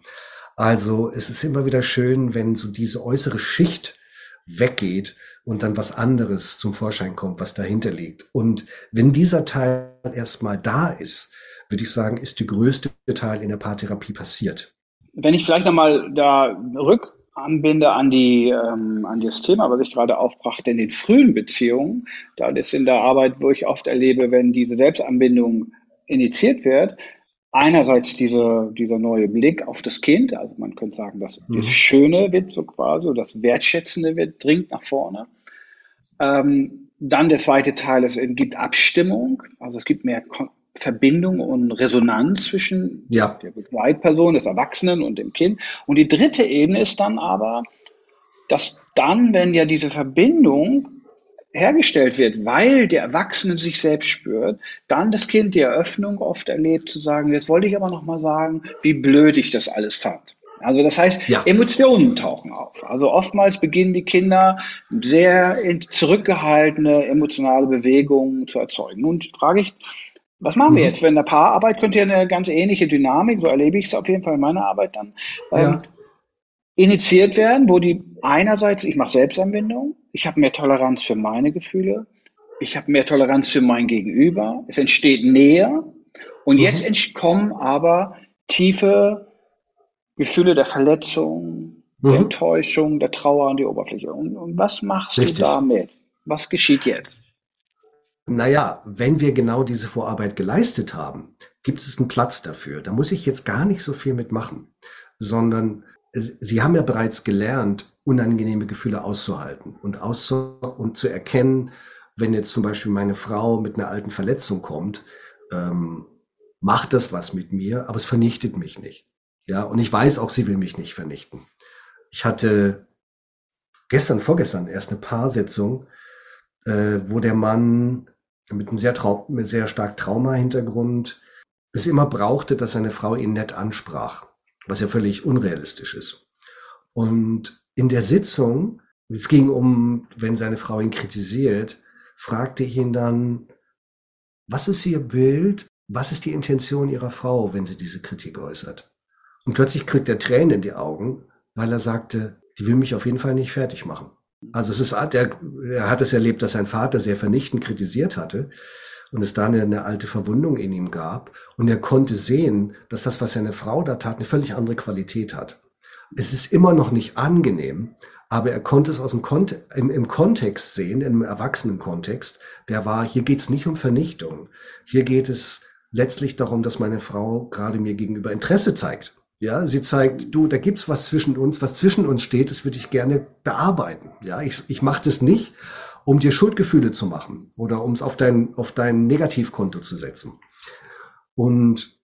Speaker 2: Also es ist immer wieder schön, wenn so diese äußere Schicht weggeht und dann was anderes zum Vorschein kommt, was dahinter liegt. Und wenn dieser Teil erstmal da ist, würde ich sagen, ist die größte Teil in der Paartherapie passiert.
Speaker 1: Wenn ich vielleicht nochmal da rück anbinde an die ähm, an das Thema, was ich gerade aufbrachte, in den frühen Beziehungen, da ist in der Arbeit, wo ich oft erlebe, wenn diese Selbstanbindung initiiert wird, einerseits diese, dieser neue Blick auf das Kind, also man könnte sagen, das, mhm. das Schöne wird so quasi, das Wertschätzende wird, dringt nach vorne. Ähm, dann der zweite Teil, es gibt Abstimmung, also es gibt mehr Verbindung und Resonanz zwischen ja. der Begleitperson, des Erwachsenen und dem Kind. Und die dritte Ebene ist dann aber, dass dann, wenn ja diese Verbindung hergestellt wird, weil der Erwachsene sich selbst spürt, dann das Kind die Eröffnung oft erlebt, zu sagen, jetzt wollte ich aber noch mal sagen, wie blöd ich das alles fand. Also das heißt, ja. Emotionen tauchen auf. Also oftmals beginnen die Kinder sehr zurückgehaltene emotionale Bewegungen zu erzeugen. Und frage ich, was machen wir mhm. jetzt? Wenn der Paararbeit könnte ja eine ganz ähnliche Dynamik, so erlebe ich es auf jeden Fall in meiner Arbeit dann, ja. ähm, initiiert werden, wo die einerseits, ich mache Selbstanbindung, ich habe mehr Toleranz für meine Gefühle, ich habe mehr Toleranz für mein Gegenüber, es entsteht Nähe und mhm. jetzt kommen aber tiefe Gefühle der Verletzung, mhm. der Enttäuschung, der Trauer an die Oberfläche. Und, und was machst Richtig. du damit? Was geschieht jetzt?
Speaker 2: Naja, wenn wir genau diese Vorarbeit geleistet haben, gibt es einen Platz dafür. Da muss ich jetzt gar nicht so viel mitmachen, sondern Sie haben ja bereits gelernt, unangenehme Gefühle auszuhalten und, auszu und zu erkennen, wenn jetzt zum Beispiel meine Frau mit einer alten Verletzung kommt, ähm, macht das was mit mir, aber es vernichtet mich nicht. Ja, und ich weiß auch, sie will mich nicht vernichten. Ich hatte gestern, vorgestern erst eine Paarsitzung, äh, wo der Mann mit einem sehr, trau sehr stark Trauma-Hintergrund es immer brauchte, dass seine Frau ihn nett ansprach, was ja völlig unrealistisch ist. Und in der Sitzung, es ging um, wenn seine Frau ihn kritisiert, fragte ich ihn dann, was ist ihr Bild, was ist die Intention ihrer Frau, wenn sie diese Kritik äußert? Und plötzlich kriegt er Tränen in die Augen, weil er sagte, die will mich auf jeden Fall nicht fertig machen. Also es ist, er, er hat es erlebt, dass sein Vater sehr vernichtend kritisiert hatte und es da eine, alte Verwundung in ihm gab und er konnte sehen, dass das, was seine Frau da tat, eine völlig andere Qualität hat. Es ist immer noch nicht angenehm, aber er konnte es aus dem Kont im, im Kontext sehen, im Erwachsenenkontext. Der war, hier geht es nicht um Vernichtung. Hier geht es letztlich darum, dass meine Frau gerade mir gegenüber Interesse zeigt. Ja, sie zeigt, du, da gibt's was zwischen uns, was zwischen uns steht, das würde ich gerne bearbeiten. Ja, ich, ich mache das nicht, um dir Schuldgefühle zu machen oder um es auf dein, auf dein Negativkonto zu setzen. Und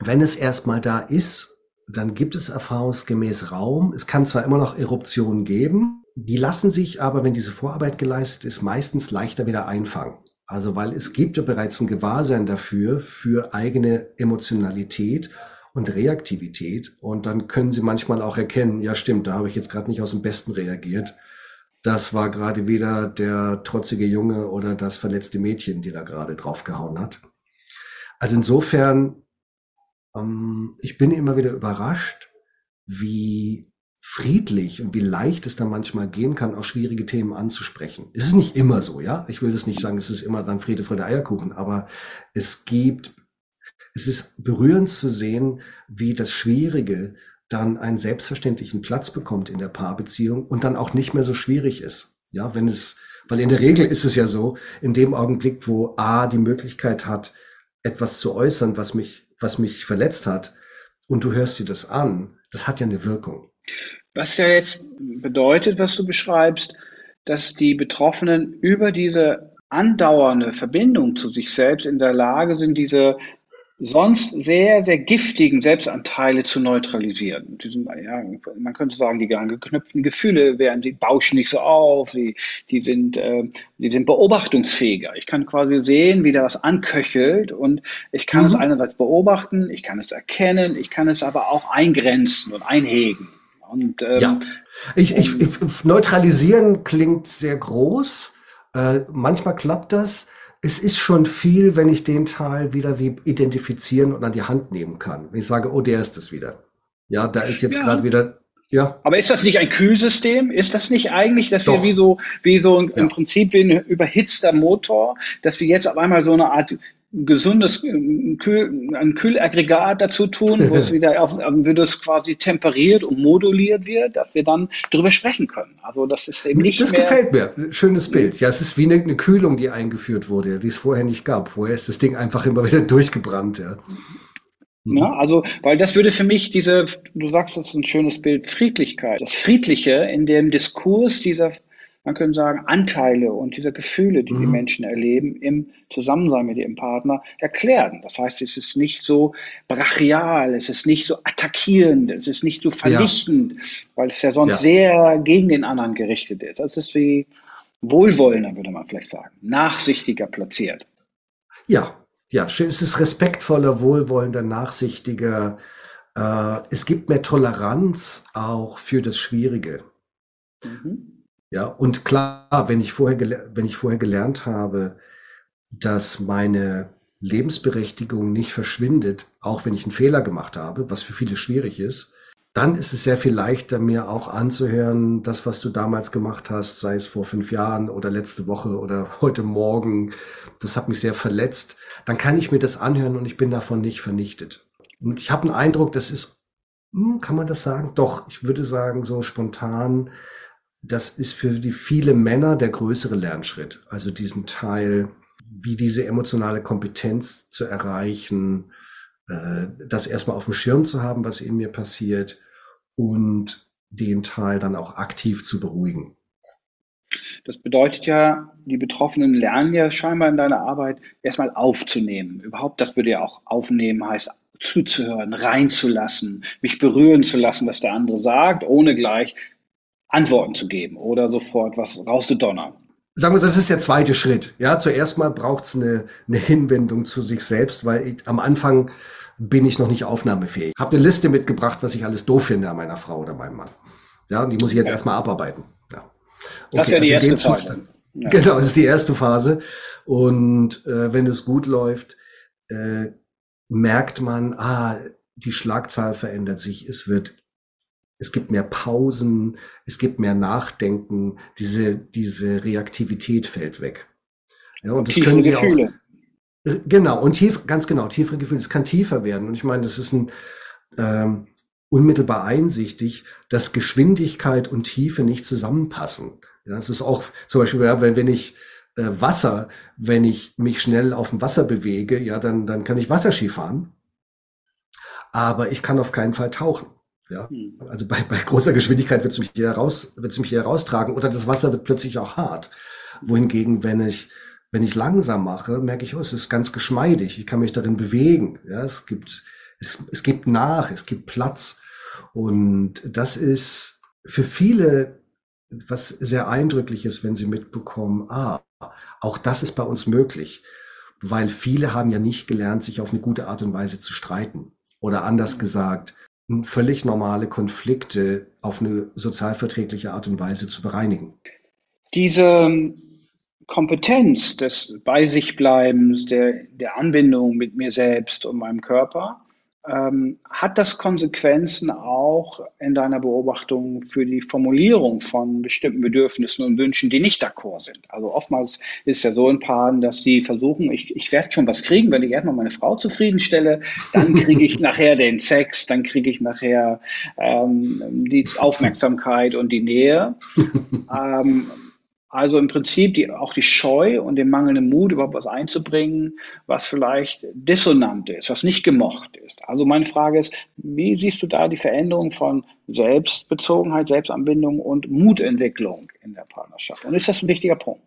Speaker 2: wenn es erstmal da ist, dann gibt es erfahrungsgemäß Raum. Es kann zwar immer noch Eruptionen geben, die lassen sich aber, wenn diese Vorarbeit geleistet ist, meistens leichter wieder einfangen. Also weil es gibt ja bereits ein Gewahrsein dafür, für eigene Emotionalität und Reaktivität. Und dann können Sie manchmal auch erkennen, ja stimmt, da habe ich jetzt gerade nicht aus dem Besten reagiert. Das war gerade wieder der trotzige Junge oder das verletzte Mädchen, die da gerade draufgehauen hat. Also insofern, ähm, ich bin immer wieder überrascht, wie friedlich und wie leicht es dann manchmal gehen kann, auch schwierige Themen anzusprechen. Es ist nicht immer so, ja. Ich will das nicht sagen, es ist immer dann Friede, Freude, Eierkuchen, aber es gibt es ist berührend zu sehen, wie das Schwierige dann einen selbstverständlichen Platz bekommt in der Paarbeziehung und dann auch nicht mehr so schwierig ist. Ja, wenn es, weil in der Regel ist es ja so, in dem Augenblick, wo A die Möglichkeit hat, etwas zu äußern, was mich, was mich verletzt hat, und du hörst dir das an, das hat ja eine Wirkung.
Speaker 1: Was ja jetzt bedeutet, was du beschreibst, dass die Betroffenen über diese andauernde Verbindung zu sich selbst in der Lage sind, diese sonst sehr, sehr giftigen Selbstanteile zu neutralisieren. Diesen, ja, man könnte sagen, die geknüpften Gefühle werden, die bauschen nicht so auf, die, die, sind, äh, die sind beobachtungsfähiger. Ich kann quasi sehen, wie da was anköchelt und ich kann mhm. es einerseits beobachten, ich kann es erkennen, ich kann es aber auch eingrenzen und einhegen.
Speaker 2: Und, ähm, ja, ich, ich, ich, neutralisieren klingt sehr groß. Äh, manchmal klappt das. Es ist schon viel, wenn ich den Teil wieder wie identifizieren und an die Hand nehmen kann. Wenn ich sage, oh, der ist es wieder. Ja, da ist jetzt ja. gerade wieder ja.
Speaker 1: Aber ist das nicht ein Kühlsystem? Ist das nicht eigentlich, dass Doch. wir wie so, wie so im ja. Prinzip wie ein überhitzter Motor, dass wir jetzt auf einmal so eine Art gesundes Kühl, ein Kühlaggregat dazu tun, wo es wieder auf, wo das quasi temperiert und moduliert wird, dass wir dann darüber sprechen können. Also das ist eben nicht
Speaker 2: Das mehr gefällt mir. Schönes Bild. Ja, es ist wie eine, eine, Kühlung, die eingeführt wurde, die es vorher nicht gab. Vorher ist das Ding einfach immer wieder durchgebrannt. Ja.
Speaker 1: Ja, also, weil das würde für mich diese, du sagst, das ist ein schönes Bild, Friedlichkeit, das Friedliche in dem Diskurs dieser man könnte sagen, Anteile und diese Gefühle, die mhm. die Menschen erleben im Zusammensein mit ihrem Partner, erklären. Das heißt, es ist nicht so brachial, es ist nicht so attackierend, es ist nicht so vernichtend, ja. weil es ja sonst ja. sehr gegen den anderen gerichtet ist. Es ist wie wohlwollender, würde man vielleicht sagen, nachsichtiger platziert.
Speaker 2: Ja, ja, es ist respektvoller, wohlwollender, nachsichtiger. Äh, es gibt mehr Toleranz auch für das Schwierige. Mhm. Ja, und klar, wenn ich vorher, wenn ich vorher gelernt habe, dass meine Lebensberechtigung nicht verschwindet, auch wenn ich einen Fehler gemacht habe, was für viele schwierig ist, dann ist es sehr viel leichter, mir auch anzuhören, das, was du damals gemacht hast, sei es vor fünf Jahren oder letzte Woche oder heute Morgen, das hat mich sehr verletzt. Dann kann ich mir das anhören und ich bin davon nicht vernichtet. Und ich habe einen Eindruck, das ist, hm, kann man das sagen? Doch, ich würde sagen, so spontan, das ist für die viele Männer der größere Lernschritt. Also diesen Teil, wie diese emotionale Kompetenz zu erreichen, äh, das erstmal auf dem Schirm zu haben, was in mir passiert und den Teil dann auch aktiv zu beruhigen.
Speaker 1: Das bedeutet ja, die Betroffenen lernen ja scheinbar in deiner Arbeit erstmal aufzunehmen. Überhaupt, das würde ja auch aufnehmen heißt, zuzuhören, reinzulassen, mich berühren zu lassen, was der andere sagt, ohne gleich Antworten zu geben oder sofort was rauszudonnern.
Speaker 2: Sagen wir, das ist der zweite Schritt. Ja, zuerst mal braucht es eine, eine Hinwendung zu sich selbst, weil ich, am Anfang bin ich noch nicht aufnahmefähig. Habe eine Liste mitgebracht, was ich alles doof finde an meiner Frau oder meinem Mann. Ja, und die muss ich jetzt ja. erstmal abarbeiten. Ja.
Speaker 1: Okay, das ist ja die also erste Phase.
Speaker 2: Ja. Genau, das ist die erste Phase. Und äh, wenn es gut läuft, äh, merkt man, ah, die Schlagzahl verändert sich, es wird es gibt mehr Pausen, es gibt mehr Nachdenken, diese, diese Reaktivität fällt weg.
Speaker 1: Ja, und das können Sie Gefühle.
Speaker 2: auch. Genau, und tief, ganz genau, tiefere Gefühle. Es kann tiefer werden. Und ich meine, das ist ein ähm, unmittelbar einsichtig, dass Geschwindigkeit und Tiefe nicht zusammenpassen. Ja, es ist auch zum Beispiel, wenn, wenn ich äh, Wasser, wenn ich mich schnell auf dem Wasser bewege, ja, dann, dann kann ich Wasserski fahren. Aber ich kann auf keinen Fall tauchen. Ja, hm. also bei, bei großer Geschwindigkeit wird es mich hier raus, wird es mich hier raustragen oder das Wasser wird plötzlich auch hart. Wohingegen, wenn ich, wenn ich langsam mache, merke ich, oh, es ist ganz geschmeidig. Ich kann mich darin bewegen. Ja, es gibt, es, es gibt nach, es gibt Platz. Und das ist für viele was sehr eindrücklich ist, wenn sie mitbekommen, ah, auch das ist bei uns möglich. Weil viele haben ja nicht gelernt, sich auf eine gute Art und Weise zu streiten. Oder anders gesagt, völlig normale Konflikte auf eine sozialverträgliche Art und Weise zu bereinigen.
Speaker 1: Diese ähm, Kompetenz des Bei sich Bleibens, der, der Anbindung mit mir selbst und meinem Körper, ähm, hat das Konsequenzen auch in deiner Beobachtung für die Formulierung von bestimmten Bedürfnissen und Wünschen, die nicht d'accord sind? Also oftmals ist ja so in Paaren, dass die versuchen, ich, ich werde schon was kriegen, wenn ich erstmal meine Frau zufriedenstelle, dann kriege ich nachher den Sex, dann kriege ich nachher ähm, die Aufmerksamkeit und die Nähe. ähm, also im Prinzip die, auch die Scheu und den mangelnden Mut, überhaupt was einzubringen, was vielleicht dissonant ist, was nicht gemocht ist. Also meine Frage ist, wie siehst du da die Veränderung von Selbstbezogenheit, Selbstanbindung und Mutentwicklung in der Partnerschaft? Und ist das ein wichtiger Punkt?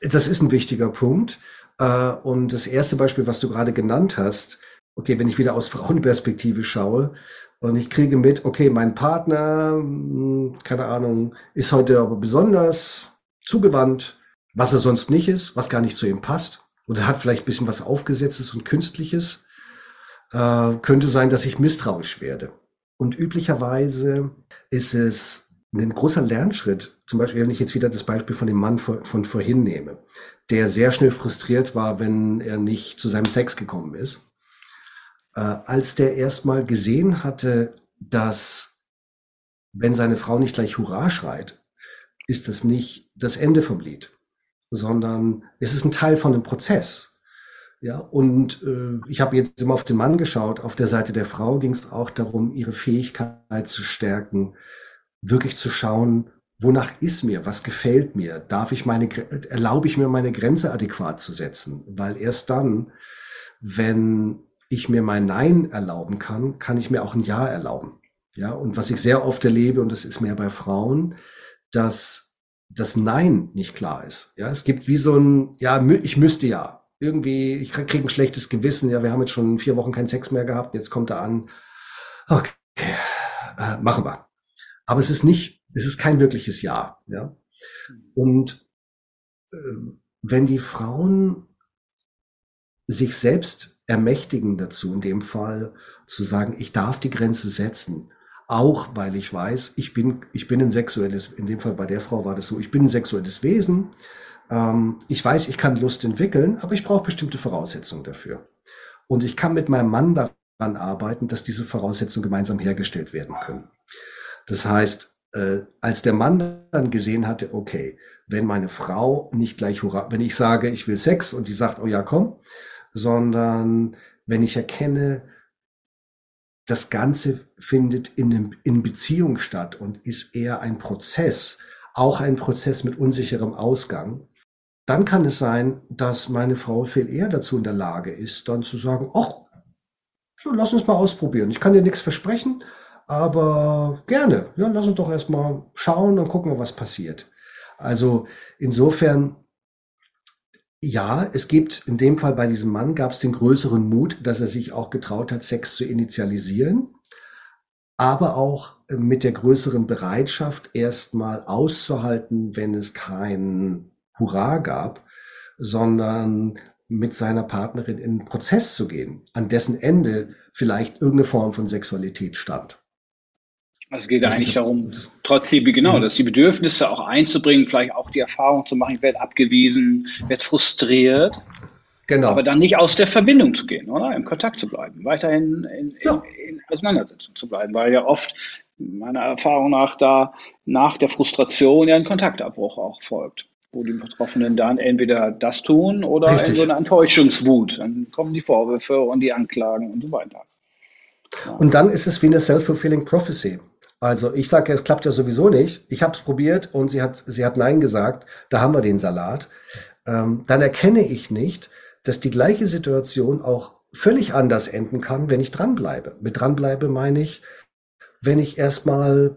Speaker 2: Das ist ein wichtiger Punkt. Äh, und das erste Beispiel, was du gerade genannt hast, okay, wenn ich wieder aus Frauenperspektive schaue, und ich kriege mit, okay, mein Partner, hm, keine Ahnung, ist heute aber besonders zugewandt, was er sonst nicht ist, was gar nicht zu ihm passt. Oder hat vielleicht ein bisschen was Aufgesetztes und Künstliches. Äh, könnte sein, dass ich misstrauisch werde. Und üblicherweise ist es ein großer Lernschritt, zum Beispiel, wenn ich jetzt wieder das Beispiel von dem Mann von, von vorhin nehme, der sehr schnell frustriert war, wenn er nicht zu seinem Sex gekommen ist, äh, als der erstmal gesehen hatte, dass wenn seine Frau nicht gleich Hurra schreit, ist es nicht das Ende vom Lied, sondern es ist ein Teil von einem Prozess. Ja, und äh, ich habe jetzt immer auf den Mann geschaut. Auf der Seite der Frau ging es auch darum, ihre Fähigkeit zu stärken, wirklich zu schauen, wonach ist mir, was gefällt mir, darf ich meine, erlaube ich mir meine Grenze adäquat zu setzen, weil erst dann, wenn ich mir mein Nein erlauben kann, kann ich mir auch ein Ja erlauben. Ja, und was ich sehr oft erlebe, und das ist mehr bei Frauen, dass das Nein nicht klar ist. Ja, es gibt wie so ein, ja, ich müsste ja. Irgendwie, ich kriege ein schlechtes Gewissen. Ja, wir haben jetzt schon vier Wochen keinen Sex mehr gehabt. Jetzt kommt er an. Okay, äh, machen wir. Aber es ist nicht, es ist kein wirkliches Ja. Ja. Und äh, wenn die Frauen sich selbst ermächtigen dazu, in dem Fall zu sagen, ich darf die Grenze setzen, auch weil ich weiß, ich bin, ich bin ein sexuelles, in dem Fall bei der Frau war das so, ich bin ein sexuelles Wesen. Ähm, ich weiß, ich kann Lust entwickeln, aber ich brauche bestimmte Voraussetzungen dafür. Und ich kann mit meinem Mann daran arbeiten, dass diese Voraussetzungen gemeinsam hergestellt werden können. Das heißt, äh, als der Mann dann gesehen hatte, okay, wenn meine Frau nicht gleich hurra, wenn ich sage, ich will Sex und die sagt, oh ja, komm, sondern wenn ich erkenne, das Ganze findet in, in Beziehung statt und ist eher ein Prozess, auch ein Prozess mit unsicherem Ausgang, dann kann es sein, dass meine Frau viel eher dazu in der Lage ist, dann zu sagen, ach, so, lass uns mal ausprobieren. Ich kann dir nichts versprechen, aber gerne. Ja, lass uns doch erstmal schauen und gucken, was passiert. Also insofern ja, es gibt in dem Fall bei diesem Mann gab es den größeren Mut, dass er sich auch getraut hat, Sex zu initialisieren, aber auch mit der größeren Bereitschaft, erstmal auszuhalten, wenn es kein Hurra gab, sondern mit seiner Partnerin in einen Prozess zu gehen, an dessen Ende vielleicht irgendeine Form von Sexualität stand.
Speaker 1: Also es geht das eigentlich darum, trotzdem, genau, dass die Bedürfnisse auch einzubringen, vielleicht auch die Erfahrung zu machen, ich werde abgewiesen, werde frustriert. Genau. Aber dann nicht aus der Verbindung zu gehen, oder? Im Kontakt zu bleiben, weiterhin in, ja. in, in Auseinandersetzung zu bleiben, weil ja oft meiner Erfahrung nach da nach der Frustration ja ein Kontaktabbruch auch folgt, wo die Betroffenen dann entweder das tun oder Richtig. in so eine Enttäuschungswut. Dann kommen die Vorwürfe und die Anklagen und so weiter.
Speaker 2: Ja. Und dann ist es wie eine self-fulfilling prophecy. Also ich sage, es klappt ja sowieso nicht. Ich habe es probiert und sie hat, sie hat Nein gesagt. Da haben wir den Salat. Ähm, dann erkenne ich nicht, dass die gleiche Situation auch völlig anders enden kann, wenn ich dranbleibe. Mit dranbleibe meine ich, wenn ich erstmal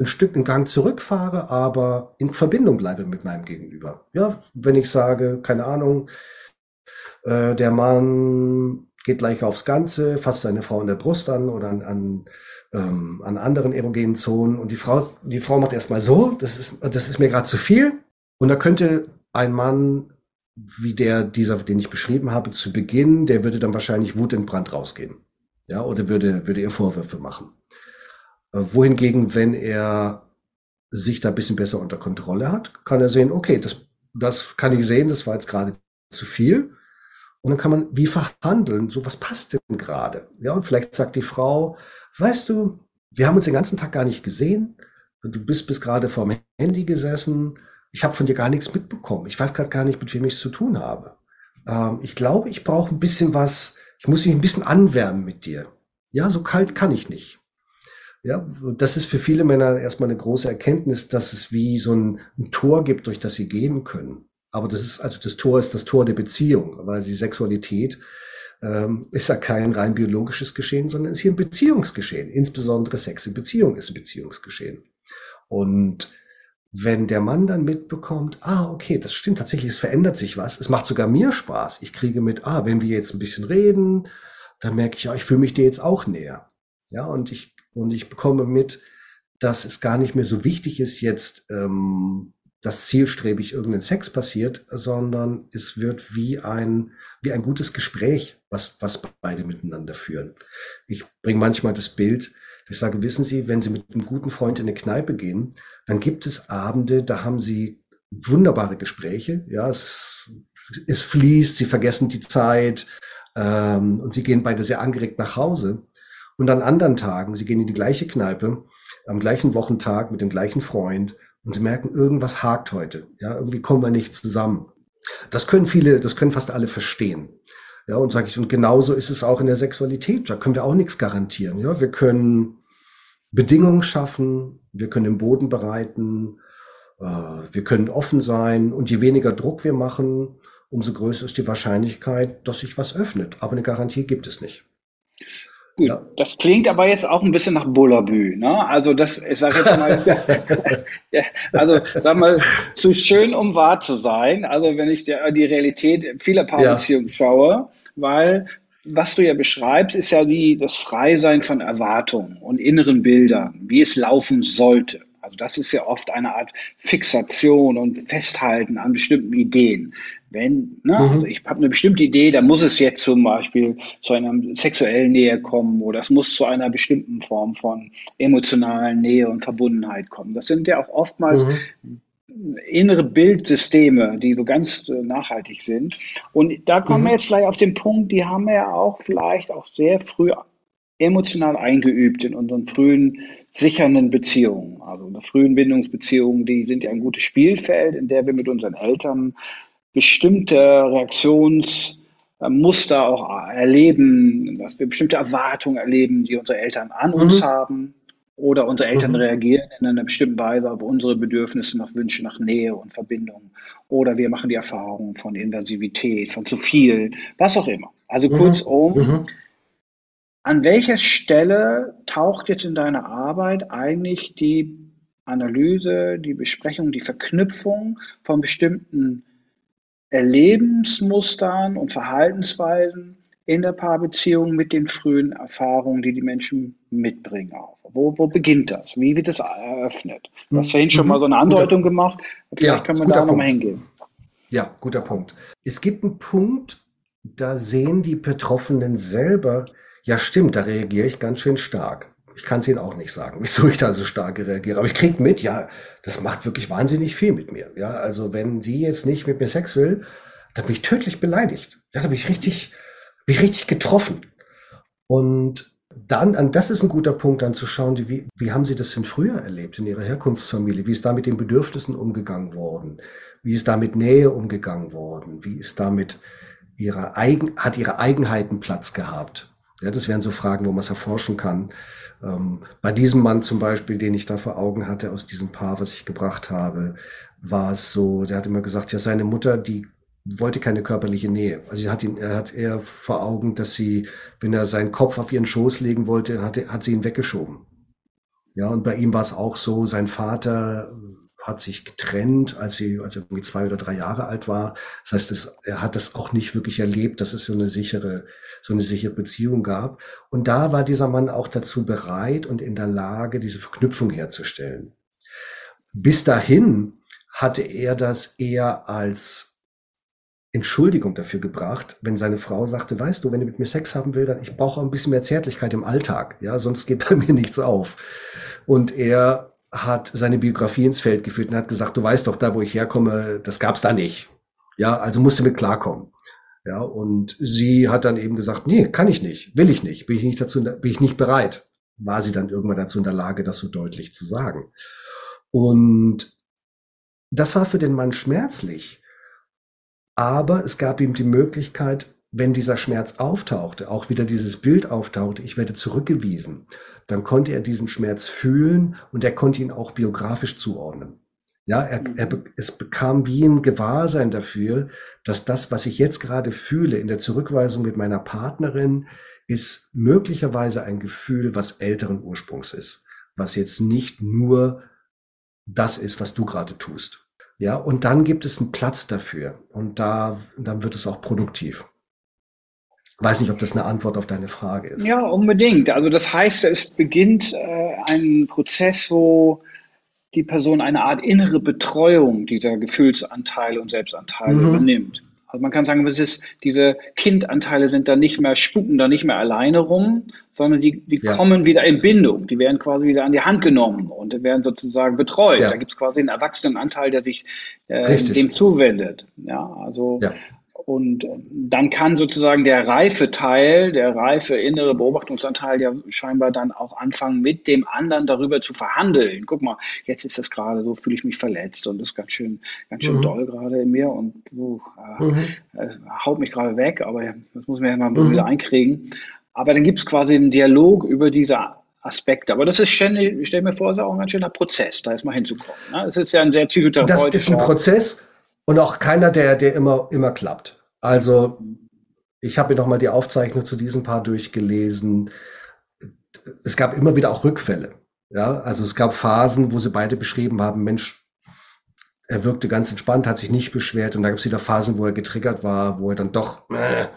Speaker 2: ein Stück einen Gang zurückfahre, aber in Verbindung bleibe mit meinem Gegenüber. Ja, wenn ich sage, keine Ahnung, äh, der Mann geht gleich aufs Ganze, fasst seine Frau in der Brust an oder an, an ähm, an anderen erogenen Zonen. Und die Frau, die Frau macht erstmal so, das ist, das ist mir gerade zu viel. Und da könnte ein Mann, wie der, dieser, den ich beschrieben habe, zu Beginn, der würde dann wahrscheinlich wutentbrannt rausgehen. Ja, oder würde, würde ihr Vorwürfe machen. Äh, wohingegen, wenn er sich da ein bisschen besser unter Kontrolle hat, kann er sehen, okay, das, das kann ich sehen, das war jetzt gerade zu viel. Und dann kann man wie verhandeln, so was passt denn gerade? Ja, und vielleicht sagt die Frau, weißt du, wir haben uns den ganzen Tag gar nicht gesehen. Du bist bis gerade vorm Handy gesessen. Ich habe von dir gar nichts mitbekommen. Ich weiß gerade gar nicht, mit wem ich es zu tun habe. Ähm, ich glaube, ich brauche ein bisschen was. Ich muss mich ein bisschen anwärmen mit dir. Ja, so kalt kann ich nicht. Ja, das ist für viele Männer erstmal eine große Erkenntnis, dass es wie so ein, ein Tor gibt, durch das sie gehen können. Aber das ist, also das Tor ist das Tor der Beziehung, weil die Sexualität ähm, ist ja kein rein biologisches Geschehen, sondern ist hier ein Beziehungsgeschehen. Insbesondere Sex in Beziehung ist ein Beziehungsgeschehen. Und wenn der Mann dann mitbekommt, ah, okay, das stimmt tatsächlich, es verändert sich was, es macht sogar mir Spaß. Ich kriege mit, ah, wenn wir jetzt ein bisschen reden, dann merke ich, ja, ich fühle mich dir jetzt auch näher. Ja, und ich, und ich bekomme mit, dass es gar nicht mehr so wichtig ist, jetzt ähm, dass zielstrebig irgendein Sex passiert, sondern es wird wie ein, wie ein gutes Gespräch, was, was beide miteinander führen. Ich bringe manchmal das Bild, ich sage, wissen Sie, wenn Sie mit einem guten Freund in eine Kneipe gehen, dann gibt es Abende, da haben Sie wunderbare Gespräche, ja, es, es fließt, Sie vergessen die Zeit, ähm, und Sie gehen beide sehr angeregt nach Hause. Und an anderen Tagen, Sie gehen in die gleiche Kneipe, am gleichen Wochentag mit dem gleichen Freund und sie merken, irgendwas hakt heute. Ja, irgendwie kommen wir nicht zusammen. Das können viele, das können fast alle verstehen. Ja, und sage ich, und genauso ist es auch in der Sexualität. Da können wir auch nichts garantieren. Ja, wir können Bedingungen schaffen, wir können den Boden bereiten, äh, wir können offen sein und je weniger Druck wir machen, umso größer ist die Wahrscheinlichkeit, dass sich was öffnet. Aber eine Garantie gibt es nicht.
Speaker 1: Gut, ja. das klingt aber jetzt auch ein bisschen nach Bullabü, ne? Also das, ich sage jetzt mal, ja, also sag mal, zu schön, um wahr zu sein. Also wenn ich die, die Realität vieler Paarbeziehungen ja. schaue, weil was du ja beschreibst, ist ja wie das Freisein von Erwartungen und inneren Bildern, wie es laufen sollte. Also das ist ja oft eine Art Fixation und Festhalten an bestimmten Ideen. Wenn, ne, mhm. also ich habe eine bestimmte Idee, da muss es jetzt zum Beispiel zu einer sexuellen Nähe kommen oder es muss zu einer bestimmten Form von emotionalen Nähe und Verbundenheit kommen. Das sind ja auch oftmals mhm. innere Bildsysteme, die so ganz äh, nachhaltig sind. Und da kommen mhm. wir jetzt vielleicht auf den Punkt, die haben wir ja auch vielleicht auch sehr früh emotional eingeübt in unseren frühen sichernden Beziehungen. Also in frühen Bindungsbeziehungen, die sind ja ein gutes Spielfeld, in der wir mit unseren Eltern bestimmte Reaktionsmuster auch erleben, dass wir bestimmte Erwartungen erleben, die unsere Eltern an mhm. uns haben oder unsere Eltern mhm. reagieren in einer bestimmten Weise auf unsere Bedürfnisse nach Wünsche nach Nähe und Verbindung. Oder wir machen die Erfahrung von Invasivität, von zu viel, was auch immer. Also mhm. kurzum, mhm. an welcher Stelle taucht jetzt in deiner Arbeit eigentlich die Analyse, die Besprechung, die Verknüpfung von bestimmten Erlebensmustern und Verhaltensweisen in der Paarbeziehung mit den frühen Erfahrungen, die die Menschen mitbringen. Auf. Wo, wo beginnt das? Wie wird das eröffnet? Du hast vorhin schon mhm. mal so eine Andeutung guter, gemacht.
Speaker 2: Vielleicht ja, können wir da nochmal hingehen. Ja, guter Punkt. Es gibt einen Punkt, da sehen die Betroffenen selber, ja stimmt, da reagiere ich ganz schön stark. Ich kann es Ihnen auch nicht sagen, wieso ich da so stark reagiere. Aber ich kriege mit, ja, das macht wirklich wahnsinnig viel mit mir. Ja, also wenn sie jetzt nicht mit mir Sex will, dann bin ich tödlich beleidigt. Ja, da bin ich richtig, bin ich richtig getroffen. Und dann, das ist ein guter Punkt, dann zu schauen, wie, wie haben Sie das denn früher erlebt in Ihrer Herkunftsfamilie? Wie ist da mit den Bedürfnissen umgegangen worden? Wie ist da mit Nähe umgegangen worden? Wie ist damit ihre Eigen, hat ihre Eigenheiten Platz gehabt? Ja, das wären so Fragen, wo man es erforschen kann. Ähm, bei diesem Mann zum Beispiel, den ich da vor Augen hatte, aus diesem Paar, was ich gebracht habe, war es so, der hat immer gesagt, ja, seine Mutter, die wollte keine körperliche Nähe. Also er hat ihn, er hat eher vor Augen, dass sie, wenn er seinen Kopf auf ihren Schoß legen wollte, hat, hat sie ihn weggeschoben. Ja, und bei ihm war es auch so, sein Vater hat sich getrennt, als sie, als er irgendwie zwei oder drei Jahre alt war. Das heißt, es, er hat das auch nicht wirklich erlebt, dass es so eine sichere, so eine sichere Beziehung gab. Und da war dieser Mann auch dazu bereit und in der Lage, diese Verknüpfung herzustellen. Bis dahin hatte er das eher als Entschuldigung dafür gebracht, wenn seine Frau sagte, weißt du, wenn du mit mir Sex haben willst, dann ich brauche ein bisschen mehr Zärtlichkeit im Alltag, ja, sonst geht bei mir nichts auf. Und er hat seine Biografie ins Feld geführt und hat gesagt, du weißt doch, da wo ich herkomme, das gab's da nicht. Ja, also musst du mit klarkommen. Ja, und sie hat dann eben gesagt, nee, kann ich nicht, will ich nicht, bin ich nicht dazu, bin ich nicht bereit. War sie dann irgendwann dazu in der Lage, das so deutlich zu sagen. Und das war für den Mann schmerzlich. Aber es gab ihm die Möglichkeit, wenn dieser Schmerz auftauchte, auch wieder dieses Bild auftauchte, ich werde zurückgewiesen, dann konnte er diesen Schmerz fühlen und er konnte ihn auch biografisch zuordnen. Ja, er, er, mhm. es bekam wie ein Gewahrsein dafür, dass das, was ich jetzt gerade fühle in der Zurückweisung mit meiner Partnerin, ist möglicherweise ein Gefühl, was älteren Ursprungs ist, was jetzt nicht nur das ist, was du gerade tust. Ja, und dann gibt es einen Platz dafür und da, dann wird es auch produktiv. Weiß nicht, ob das eine Antwort auf deine Frage ist.
Speaker 1: Ja, unbedingt. Also das heißt, es beginnt äh, ein Prozess, wo die Person eine Art innere Betreuung dieser Gefühlsanteile und Selbstanteile mhm. übernimmt. Also man kann sagen, ist, diese Kindanteile sind da nicht mehr, spuken da nicht mehr alleine rum, sondern die, die ja. kommen wieder in Bindung. Die werden quasi wieder an die Hand genommen und werden sozusagen betreut. Ja. Da gibt es quasi einen Erwachsenenanteil, der sich äh, dem zuwendet. Ja, also ja. Und dann kann sozusagen der reife Teil, der reife innere Beobachtungsanteil ja scheinbar dann auch anfangen, mit dem anderen darüber zu verhandeln. Guck mal, jetzt ist das gerade so, fühle ich mich verletzt und das ist ganz schön, ganz schön mhm. doll gerade in mir und uh, mhm. äh, haut mich gerade weg, aber das muss man ja mal mhm. wieder einkriegen. Aber dann gibt es quasi einen Dialog über diese Aspekte. Aber das ist ich stelle mir vor, ist auch ein ganz schöner Prozess, da jetzt mal hinzukommen. Ne? Das ist ja ein sehr psychotherapeutischer.
Speaker 2: Das ist ein Prozess und auch keiner, der, der immer, immer klappt. Also, ich habe mir noch mal die Aufzeichnung zu diesem Paar durchgelesen. Es gab immer wieder auch Rückfälle. Ja, also es gab Phasen, wo sie beide beschrieben haben, Mensch, er wirkte ganz entspannt, hat sich nicht beschwert. Und da gab es wieder Phasen, wo er getriggert war, wo er dann doch äh,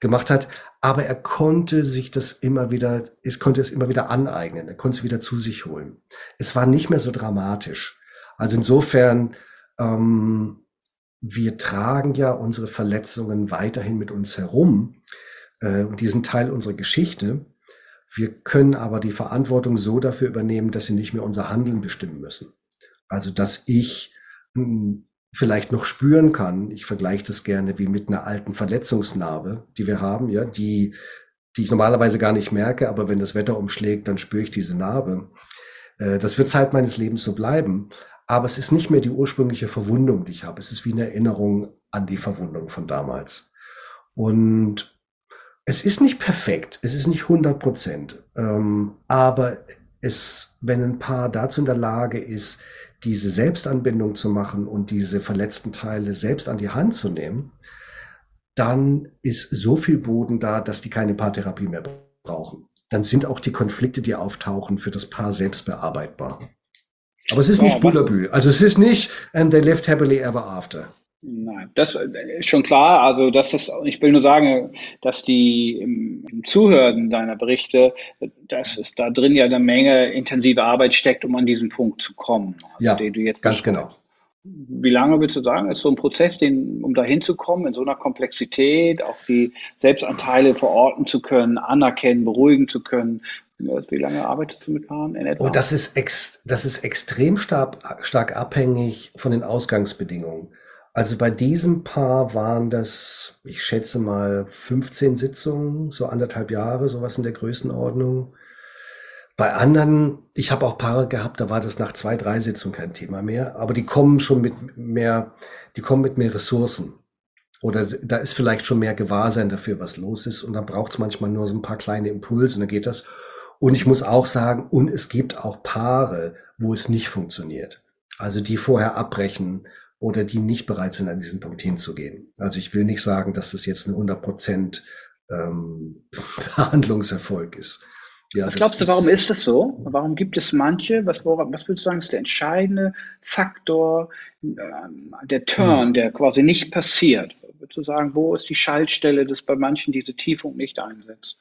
Speaker 2: gemacht hat. Aber er konnte sich das immer wieder, es konnte es immer wieder aneignen. Er konnte es wieder zu sich holen. Es war nicht mehr so dramatisch. Also insofern, ähm, wir tragen ja unsere Verletzungen weiterhin mit uns herum äh, und die sind Teil unserer Geschichte. Wir können aber die Verantwortung so dafür übernehmen, dass sie nicht mehr unser Handeln bestimmen müssen. Also dass ich mh, hm, vielleicht noch spüren kann. Ich vergleiche das gerne wie mit einer alten Verletzungsnarbe, die wir haben, ja, die, die ich normalerweise gar nicht merke, aber wenn das Wetter umschlägt, dann spüre ich diese Narbe. Äh, das wird Zeit meines Lebens so bleiben. Aber es ist nicht mehr die ursprüngliche Verwundung, die ich habe. Es ist wie eine Erinnerung an die Verwundung von damals. Und es ist nicht perfekt, es ist nicht 100 Prozent, ähm, aber es, wenn ein Paar dazu in der Lage ist, diese Selbstanbindung zu machen und diese verletzten Teile selbst an die Hand zu nehmen, dann ist so viel Boden da, dass die keine Paartherapie mehr brauchen. Dann sind auch die Konflikte, die auftauchen, für das Paar selbst bearbeitbar. Aber es ist nicht oh, Bullabü. Also es ist nicht and they lived happily ever after.
Speaker 1: Nein, das ist schon klar. Also, dass das, ich will nur sagen, dass die im, im Zuhören deiner Berichte, dass es da drin ja eine Menge intensive Arbeit steckt, um an diesen Punkt zu kommen.
Speaker 2: Also, ja, den du jetzt ganz genau.
Speaker 1: Wie lange willst du sagen, ist so ein Prozess, den, um da hinzukommen, in so einer Komplexität, auch die Selbstanteile verorten zu können, anerkennen, beruhigen zu können? Wie lange arbeitest du mit Paaren?
Speaker 2: Oh, das ist, ex, das ist extrem stark, stark abhängig von den Ausgangsbedingungen. Also bei diesem Paar waren das, ich schätze mal, 15 Sitzungen, so anderthalb Jahre, sowas in der Größenordnung. Bei anderen, ich habe auch Paare gehabt, da war das nach zwei, drei Sitzungen kein Thema mehr, aber die kommen schon mit mehr, die kommen mit mehr Ressourcen. Oder da ist vielleicht schon mehr Gewahrsein dafür, was los ist. Und dann braucht es manchmal nur so ein paar kleine Impulse und dann geht das. Und ich muss auch sagen, und es gibt auch Paare, wo es nicht funktioniert. Also die vorher abbrechen oder die nicht bereit sind, an diesen Punkt hinzugehen. Also ich will nicht sagen, dass das jetzt ein 100 Prozent ähm, Behandlungserfolg ist.
Speaker 1: Ja, was glaubst du, warum ist das so? Warum gibt es manche? Was, was würdest du sagen, ist der entscheidende Faktor, äh, der Turn, hm. der quasi nicht passiert? Würdest du sagen, wo ist die Schaltstelle, dass bei manchen diese Tiefung nicht einsetzt?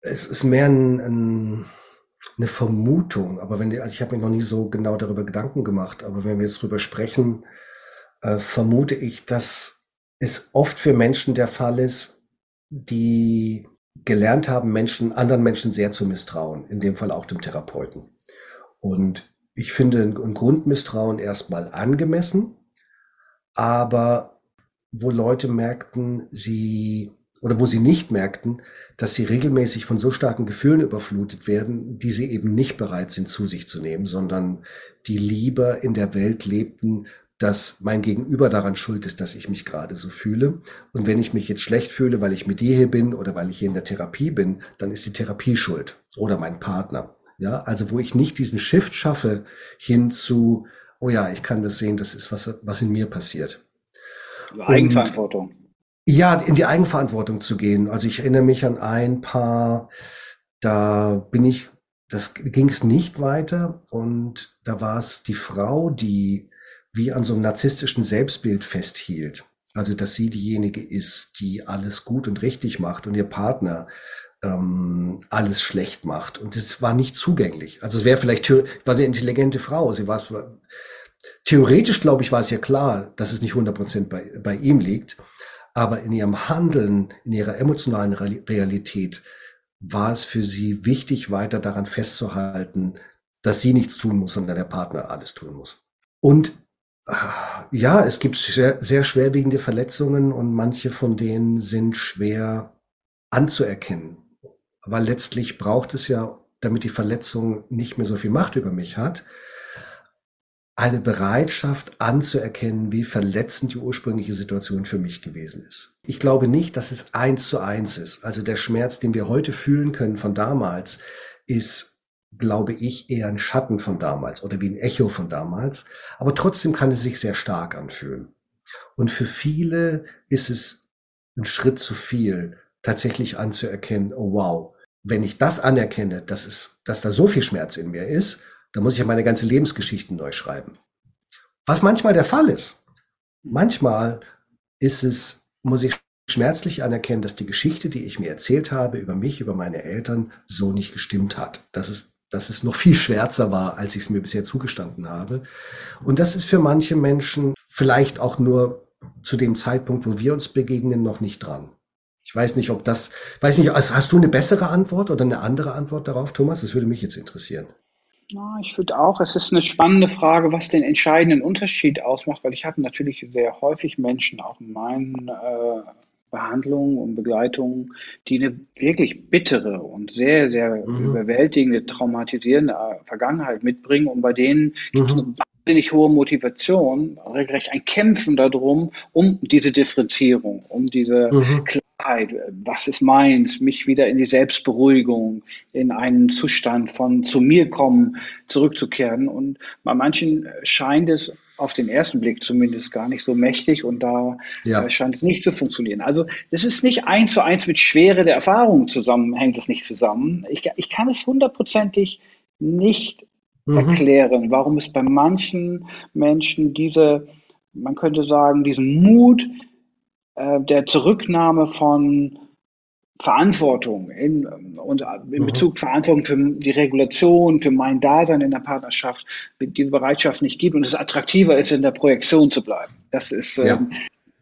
Speaker 2: Es ist mehr ein, ein, eine Vermutung, aber wenn die, also ich habe mir noch nie so genau darüber Gedanken gemacht, aber wenn wir jetzt drüber sprechen, äh, vermute ich, dass es oft für Menschen der Fall ist, die gelernt haben, Menschen, anderen Menschen sehr zu misstrauen, in dem Fall auch dem Therapeuten. Und ich finde ein Grundmisstrauen erstmal angemessen, aber wo Leute merkten, sie oder wo sie nicht merkten, dass sie regelmäßig von so starken Gefühlen überflutet werden, die sie eben nicht bereit sind zu sich zu nehmen, sondern die lieber in der Welt lebten, dass mein Gegenüber daran schuld ist, dass ich mich gerade so fühle. Und wenn ich mich jetzt schlecht fühle, weil ich mit dir hier bin oder weil ich hier in der Therapie bin, dann ist die Therapie schuld oder mein Partner. Ja, also wo ich nicht diesen Shift schaffe hin zu, oh ja, ich kann das sehen, das ist was, was in mir passiert.
Speaker 1: Eigenverantwortung.
Speaker 2: Ja, in die Eigenverantwortung zu gehen. Also ich erinnere mich an ein paar, da bin ich, das ging es nicht weiter und da war es die Frau, die wie an so einem narzisstischen Selbstbild festhielt. Also dass sie diejenige ist, die alles gut und richtig macht und ihr Partner ähm, alles schlecht macht. Und das war nicht zugänglich. Also es wäre vielleicht, war sie eine intelligente Frau. Sie war theoretisch, glaube ich, war es ja klar, dass es nicht 100 Prozent bei, bei ihm liegt. Aber in ihrem Handeln, in ihrer emotionalen Realität war es für sie wichtig, weiter daran festzuhalten, dass sie nichts tun muss, sondern der Partner alles tun muss. Und ah, ja, es gibt sehr, sehr schwerwiegende Verletzungen und manche von denen sind schwer anzuerkennen. Aber letztlich braucht es ja, damit die Verletzung nicht mehr so viel Macht über mich hat, eine Bereitschaft anzuerkennen, wie verletzend die ursprüngliche Situation für mich gewesen ist. Ich glaube nicht, dass es eins zu eins ist. Also der Schmerz, den wir heute fühlen können von damals, ist, glaube ich, eher ein Schatten von damals oder wie ein Echo von damals. Aber trotzdem kann es sich sehr stark anfühlen. Und für viele ist es ein Schritt zu viel, tatsächlich anzuerkennen, oh wow, wenn ich das anerkenne, dass es, dass da so viel Schmerz in mir ist, da muss ich ja meine ganze Lebensgeschichte neu schreiben. Was manchmal der Fall ist. Manchmal ist es, muss ich schmerzlich anerkennen, dass die Geschichte, die ich mir erzählt habe über mich, über meine Eltern, so nicht gestimmt hat. Dass es, dass es noch viel schwärzer war, als ich es mir bisher zugestanden habe. Und das ist für manche Menschen vielleicht auch nur zu dem Zeitpunkt, wo wir uns begegnen, noch nicht dran. Ich weiß nicht, ob das, weiß nicht, hast du eine bessere Antwort oder eine andere Antwort darauf, Thomas? Das würde mich jetzt interessieren.
Speaker 1: Ja, ich finde auch, es ist eine spannende Frage, was den entscheidenden Unterschied ausmacht, weil ich habe natürlich sehr häufig Menschen auch in meinen äh, Behandlungen und Begleitungen, die eine wirklich bittere und sehr, sehr mhm. überwältigende, traumatisierende äh, Vergangenheit mitbringen und bei denen mhm. gibt es eine wahnsinnig hohe Motivation, regelrecht ein Kämpfen darum, um diese Differenzierung, um diese mhm. Klarheit, was ist meins, mich wieder in die Selbstberuhigung, in einen Zustand von zu mir kommen, zurückzukehren. Und bei manchen scheint es auf den ersten Blick zumindest gar nicht so mächtig und da ja. äh, scheint es nicht zu funktionieren. Also das ist nicht eins zu eins mit Schwere der Erfahrung zusammen, hängt es nicht zusammen. Ich, ich kann es hundertprozentig nicht mhm. erklären, warum es bei manchen Menschen diese, man könnte sagen, diesen Mut äh, der Zurücknahme von Verantwortung in, und in mhm. Bezug mhm. Verantwortung für die Regulation, für mein Dasein in der Partnerschaft, diese Bereitschaft nicht gibt und es attraktiver ist, in der Projektion zu bleiben. Das ist, ja. ähm,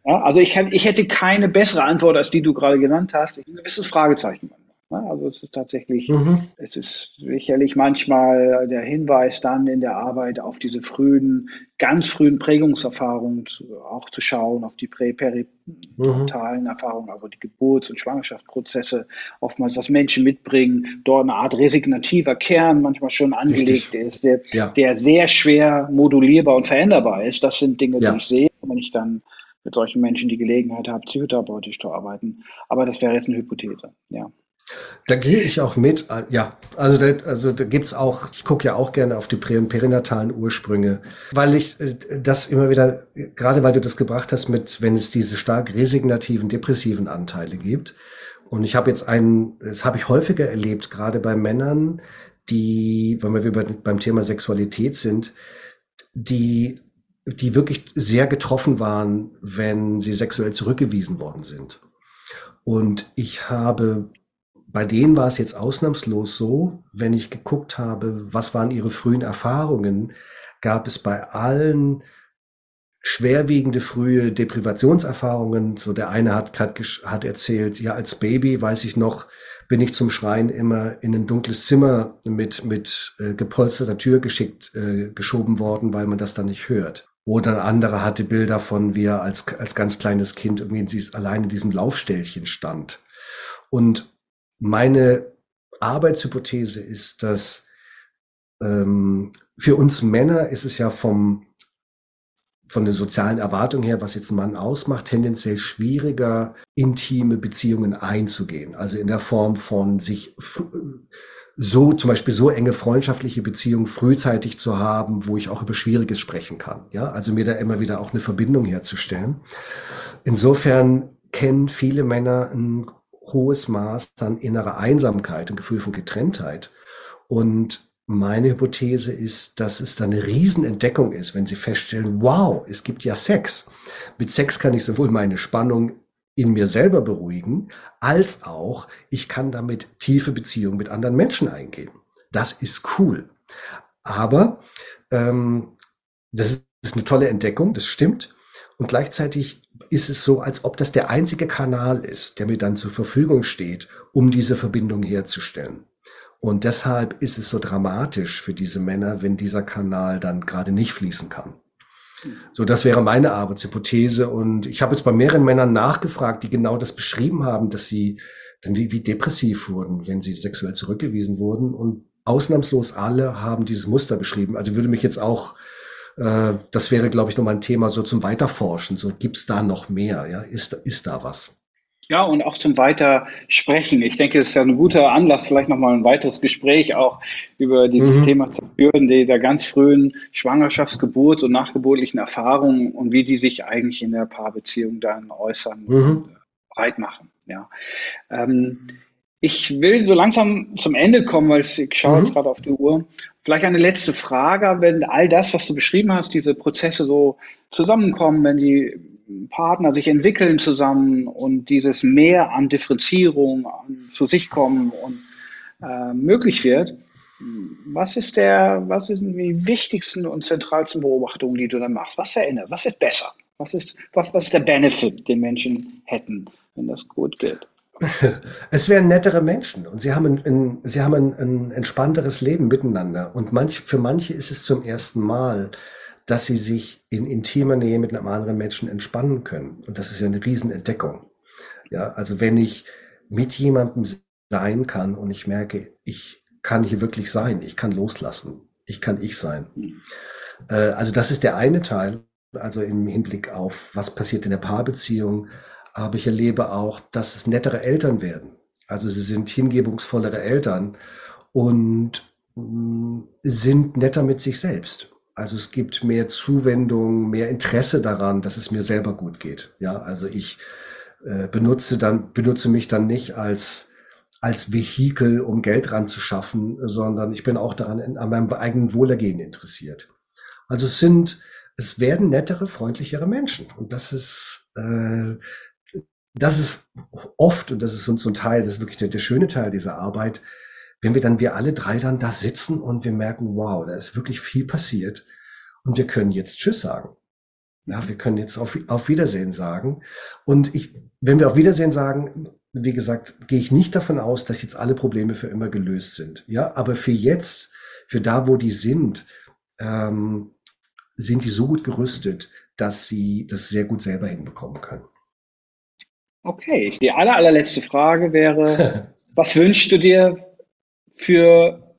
Speaker 1: ja, also ich kann, ich hätte keine bessere Antwort als die du gerade genannt hast. Ein gewisses Fragezeichen. Also es ist tatsächlich, mhm. es ist sicherlich manchmal der Hinweis dann in der Arbeit auf diese frühen, ganz frühen Prägungserfahrungen zu, auch zu schauen, auf die präperitalen mhm. Erfahrungen, also die Geburts- und Schwangerschaftsprozesse, oftmals was Menschen mitbringen, dort eine Art resignativer Kern manchmal schon angelegt Richtig. ist, der, ja. der sehr schwer modulierbar und veränderbar ist. Das sind Dinge, ja. die ich sehe, wenn ich dann mit solchen Menschen die Gelegenheit habe, psychotherapeutisch zu arbeiten. Aber das wäre jetzt eine Hypothese, ja.
Speaker 2: Da gehe ich auch mit. Ja, also da, also da gibt's auch, ich gucke ja auch gerne auf die perinatalen Ursprünge, weil ich äh, das immer wieder, gerade weil du das gebracht hast mit, wenn es diese stark resignativen, depressiven Anteile gibt. Und ich habe jetzt einen, das habe ich häufiger erlebt, gerade bei Männern, die, wenn wir beim Thema Sexualität sind, die die wirklich sehr getroffen waren, wenn sie sexuell zurückgewiesen worden sind. Und ich habe bei denen war es jetzt ausnahmslos so, wenn ich geguckt habe, was waren ihre frühen Erfahrungen, gab es bei allen schwerwiegende frühe Deprivationserfahrungen. So der eine hat, hat, hat erzählt, ja, als Baby weiß ich noch, bin ich zum Schreien immer in ein dunkles Zimmer mit, mit äh, gepolsterter Tür geschickt, äh, geschoben worden, weil man das dann nicht hört. Oder ein anderer hatte Bilder von, wie er als, als ganz kleines Kind irgendwie allein in diesem Laufstellchen stand. Und meine Arbeitshypothese ist, dass ähm, für uns Männer ist es ja vom, von der sozialen Erwartung her, was jetzt ein Mann ausmacht, tendenziell schwieriger, intime Beziehungen einzugehen. Also in der Form von sich so, zum Beispiel so enge freundschaftliche Beziehungen frühzeitig zu haben, wo ich auch über Schwieriges sprechen kann. Ja, also mir da immer wieder auch eine Verbindung herzustellen. Insofern kennen viele Männer ein hohes Maß an innerer Einsamkeit und Gefühl von Getrenntheit. Und meine Hypothese ist, dass es da eine Riesenentdeckung ist, wenn Sie feststellen, wow, es gibt ja Sex. Mit Sex kann ich sowohl meine Spannung in mir selber beruhigen, als auch ich kann damit tiefe Beziehungen mit anderen Menschen eingehen. Das ist cool. Aber ähm, das ist eine tolle Entdeckung, das stimmt. Und gleichzeitig ist es so, als ob das der einzige Kanal ist, der mir dann zur Verfügung steht, um diese Verbindung herzustellen. Und deshalb ist es so dramatisch für diese Männer, wenn dieser Kanal dann gerade nicht fließen kann. So, das wäre meine Arbeitshypothese. Und ich habe jetzt bei mehreren Männern nachgefragt, die genau das beschrieben haben, dass sie dann wie, wie depressiv wurden, wenn sie sexuell zurückgewiesen wurden. Und ausnahmslos alle haben dieses Muster beschrieben. Also würde mich jetzt auch, äh, das wäre, glaube ich, nochmal ein Thema so zum Weiterforschen. So, gibt's da noch mehr? Ja, ist, ist da was?
Speaker 1: Ja, und auch zum Weitersprechen. Ich denke, es ist ja ein guter Anlass, vielleicht nochmal ein weiteres Gespräch auch über dieses mhm. Thema zu führen, die der ganz frühen Schwangerschafts-, Geburts- und nachgeburtlichen Erfahrungen und wie die sich eigentlich in der Paarbeziehung dann äußern mhm. und breit machen. Ja. Ähm, ich will so langsam zum Ende kommen, weil ich schaue mhm. jetzt gerade auf die Uhr. Vielleicht eine letzte Frage, wenn all das, was du beschrieben hast, diese Prozesse so zusammenkommen, wenn die Partner sich entwickeln zusammen und dieses mehr an Differenzierung, an zu sich kommen und äh, möglich wird. Was ist der, was sind die wichtigsten und zentralsten Beobachtungen, die du dann machst? Was verändert? Was wird besser? Was ist, was, was ist der Benefit, den Menschen hätten, wenn das gut geht?
Speaker 2: Es wären nettere Menschen und sie haben ein, ein sie haben ein, ein entspannteres Leben miteinander. Und manch, für manche ist es zum ersten Mal, dass sie sich in intimer Nähe mit einem anderen Menschen entspannen können. Und das ist ja eine Riesenentdeckung. Ja, also wenn ich mit jemandem sein kann und ich merke, ich kann hier wirklich sein, ich kann loslassen, ich kann ich sein. Äh, also das ist der eine Teil, also im Hinblick auf, was passiert in der Paarbeziehung. Aber ich erlebe auch, dass es nettere Eltern werden. Also sie sind hingebungsvollere Eltern und mh, sind netter mit sich selbst. Also es gibt mehr Zuwendung, mehr Interesse daran, dass es mir selber gut geht. Ja, also ich äh, benutze dann, benutze mich dann nicht als, als Vehikel, um Geld ranzuschaffen, sondern ich bin auch daran, an meinem eigenen Wohlergehen interessiert. Also es sind, es werden nettere, freundlichere Menschen. Und das ist, äh, das ist oft, und das ist uns so ein Teil, das ist wirklich der, der schöne Teil dieser Arbeit, wenn wir dann, wir alle drei dann da sitzen und wir merken, wow, da ist wirklich viel passiert und wir können jetzt Tschüss sagen. Ja, wir können jetzt auf, auf Wiedersehen sagen. Und ich, wenn wir auf Wiedersehen sagen, wie gesagt, gehe ich nicht davon aus, dass jetzt alle Probleme für immer gelöst sind. Ja, aber für jetzt, für da, wo die sind, ähm, sind die so gut gerüstet, dass sie das sehr gut selber hinbekommen können.
Speaker 1: Okay, die aller, allerletzte Frage wäre, was wünschst du dir für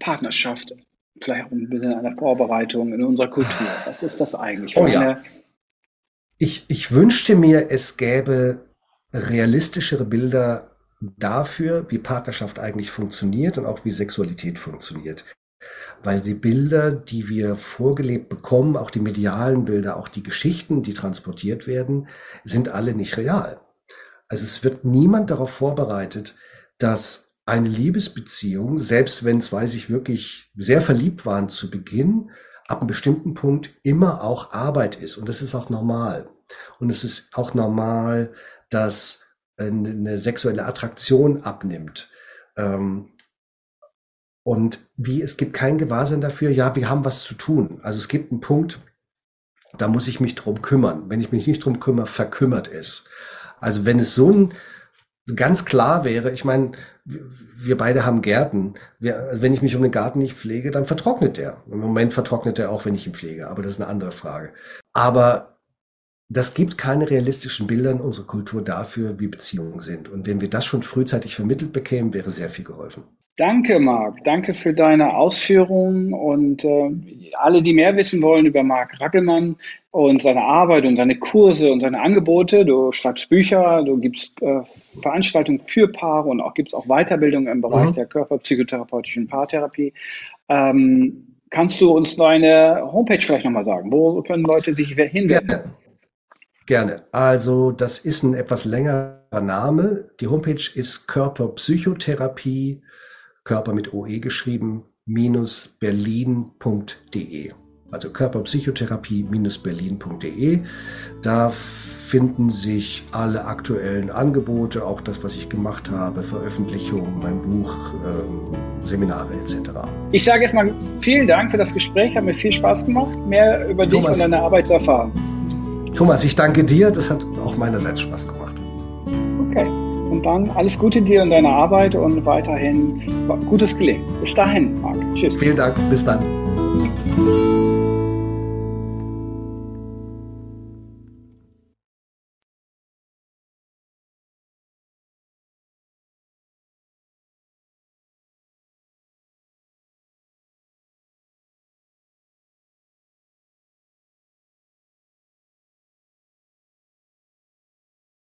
Speaker 1: Partnerschaft, vielleicht auch ein bisschen an der Vorbereitung in unserer Kultur. Was ist das eigentlich?
Speaker 2: Oh, ja. ich, ich wünschte mir, es gäbe realistischere Bilder dafür, wie Partnerschaft eigentlich funktioniert und auch wie Sexualität funktioniert. Weil die Bilder, die wir vorgelebt bekommen, auch die medialen Bilder, auch die Geschichten, die transportiert werden, sind alle nicht real. Also es wird niemand darauf vorbereitet, dass eine Liebesbeziehung, selbst wenn zwei sich wirklich sehr verliebt waren zu Beginn, ab einem bestimmten Punkt immer auch Arbeit ist. Und das ist auch normal. Und es ist auch normal, dass eine sexuelle Attraktion abnimmt. Ähm, und wie, es gibt kein Gewahrsinn dafür, ja, wir haben was zu tun. Also es gibt einen Punkt, da muss ich mich drum kümmern. Wenn ich mich nicht drum kümmere, verkümmert es. Also wenn es so ein, ganz klar wäre, ich meine, wir beide haben Gärten. Wir, wenn ich mich um den Garten nicht pflege, dann vertrocknet der. Im Moment vertrocknet er auch, wenn ich ihn pflege, aber das ist eine andere Frage. Aber das gibt keine realistischen Bilder in unserer Kultur dafür, wie Beziehungen sind. Und wenn wir das schon frühzeitig vermittelt bekämen, wäre sehr viel geholfen.
Speaker 1: Danke, Marc. Danke für deine Ausführungen und äh, alle, die mehr wissen wollen über Marc Rackelmann und seine Arbeit und seine Kurse und seine Angebote. Du schreibst Bücher, du gibst äh, Veranstaltungen für Paare und auch gibst auch Weiterbildung im Bereich mhm. der körperpsychotherapeutischen Paartherapie. Ähm, kannst du uns deine Homepage vielleicht nochmal sagen? Wo können Leute sich hinwenden?
Speaker 2: Gerne. Gerne. Also das ist ein etwas längerer Name. Die Homepage ist Körperpsychotherapie Körper mit OE geschrieben, minus berlin.de. Also Körperpsychotherapie-berlin.de. Da finden sich alle aktuellen Angebote, auch das, was ich gemacht habe, Veröffentlichungen, mein Buch, ähm, Seminare etc.
Speaker 1: Ich sage erstmal vielen Dank für das Gespräch, hat mir viel Spaß gemacht, mehr über Thomas, dich und deine Arbeit zu erfahren.
Speaker 2: Thomas, ich danke dir, das hat auch meinerseits Spaß gemacht.
Speaker 1: Okay. Und dann alles Gute dir und deiner Arbeit und weiterhin gutes Gelingen. Bis dahin, Marc.
Speaker 2: Tschüss. Vielen Dank. Bis dann.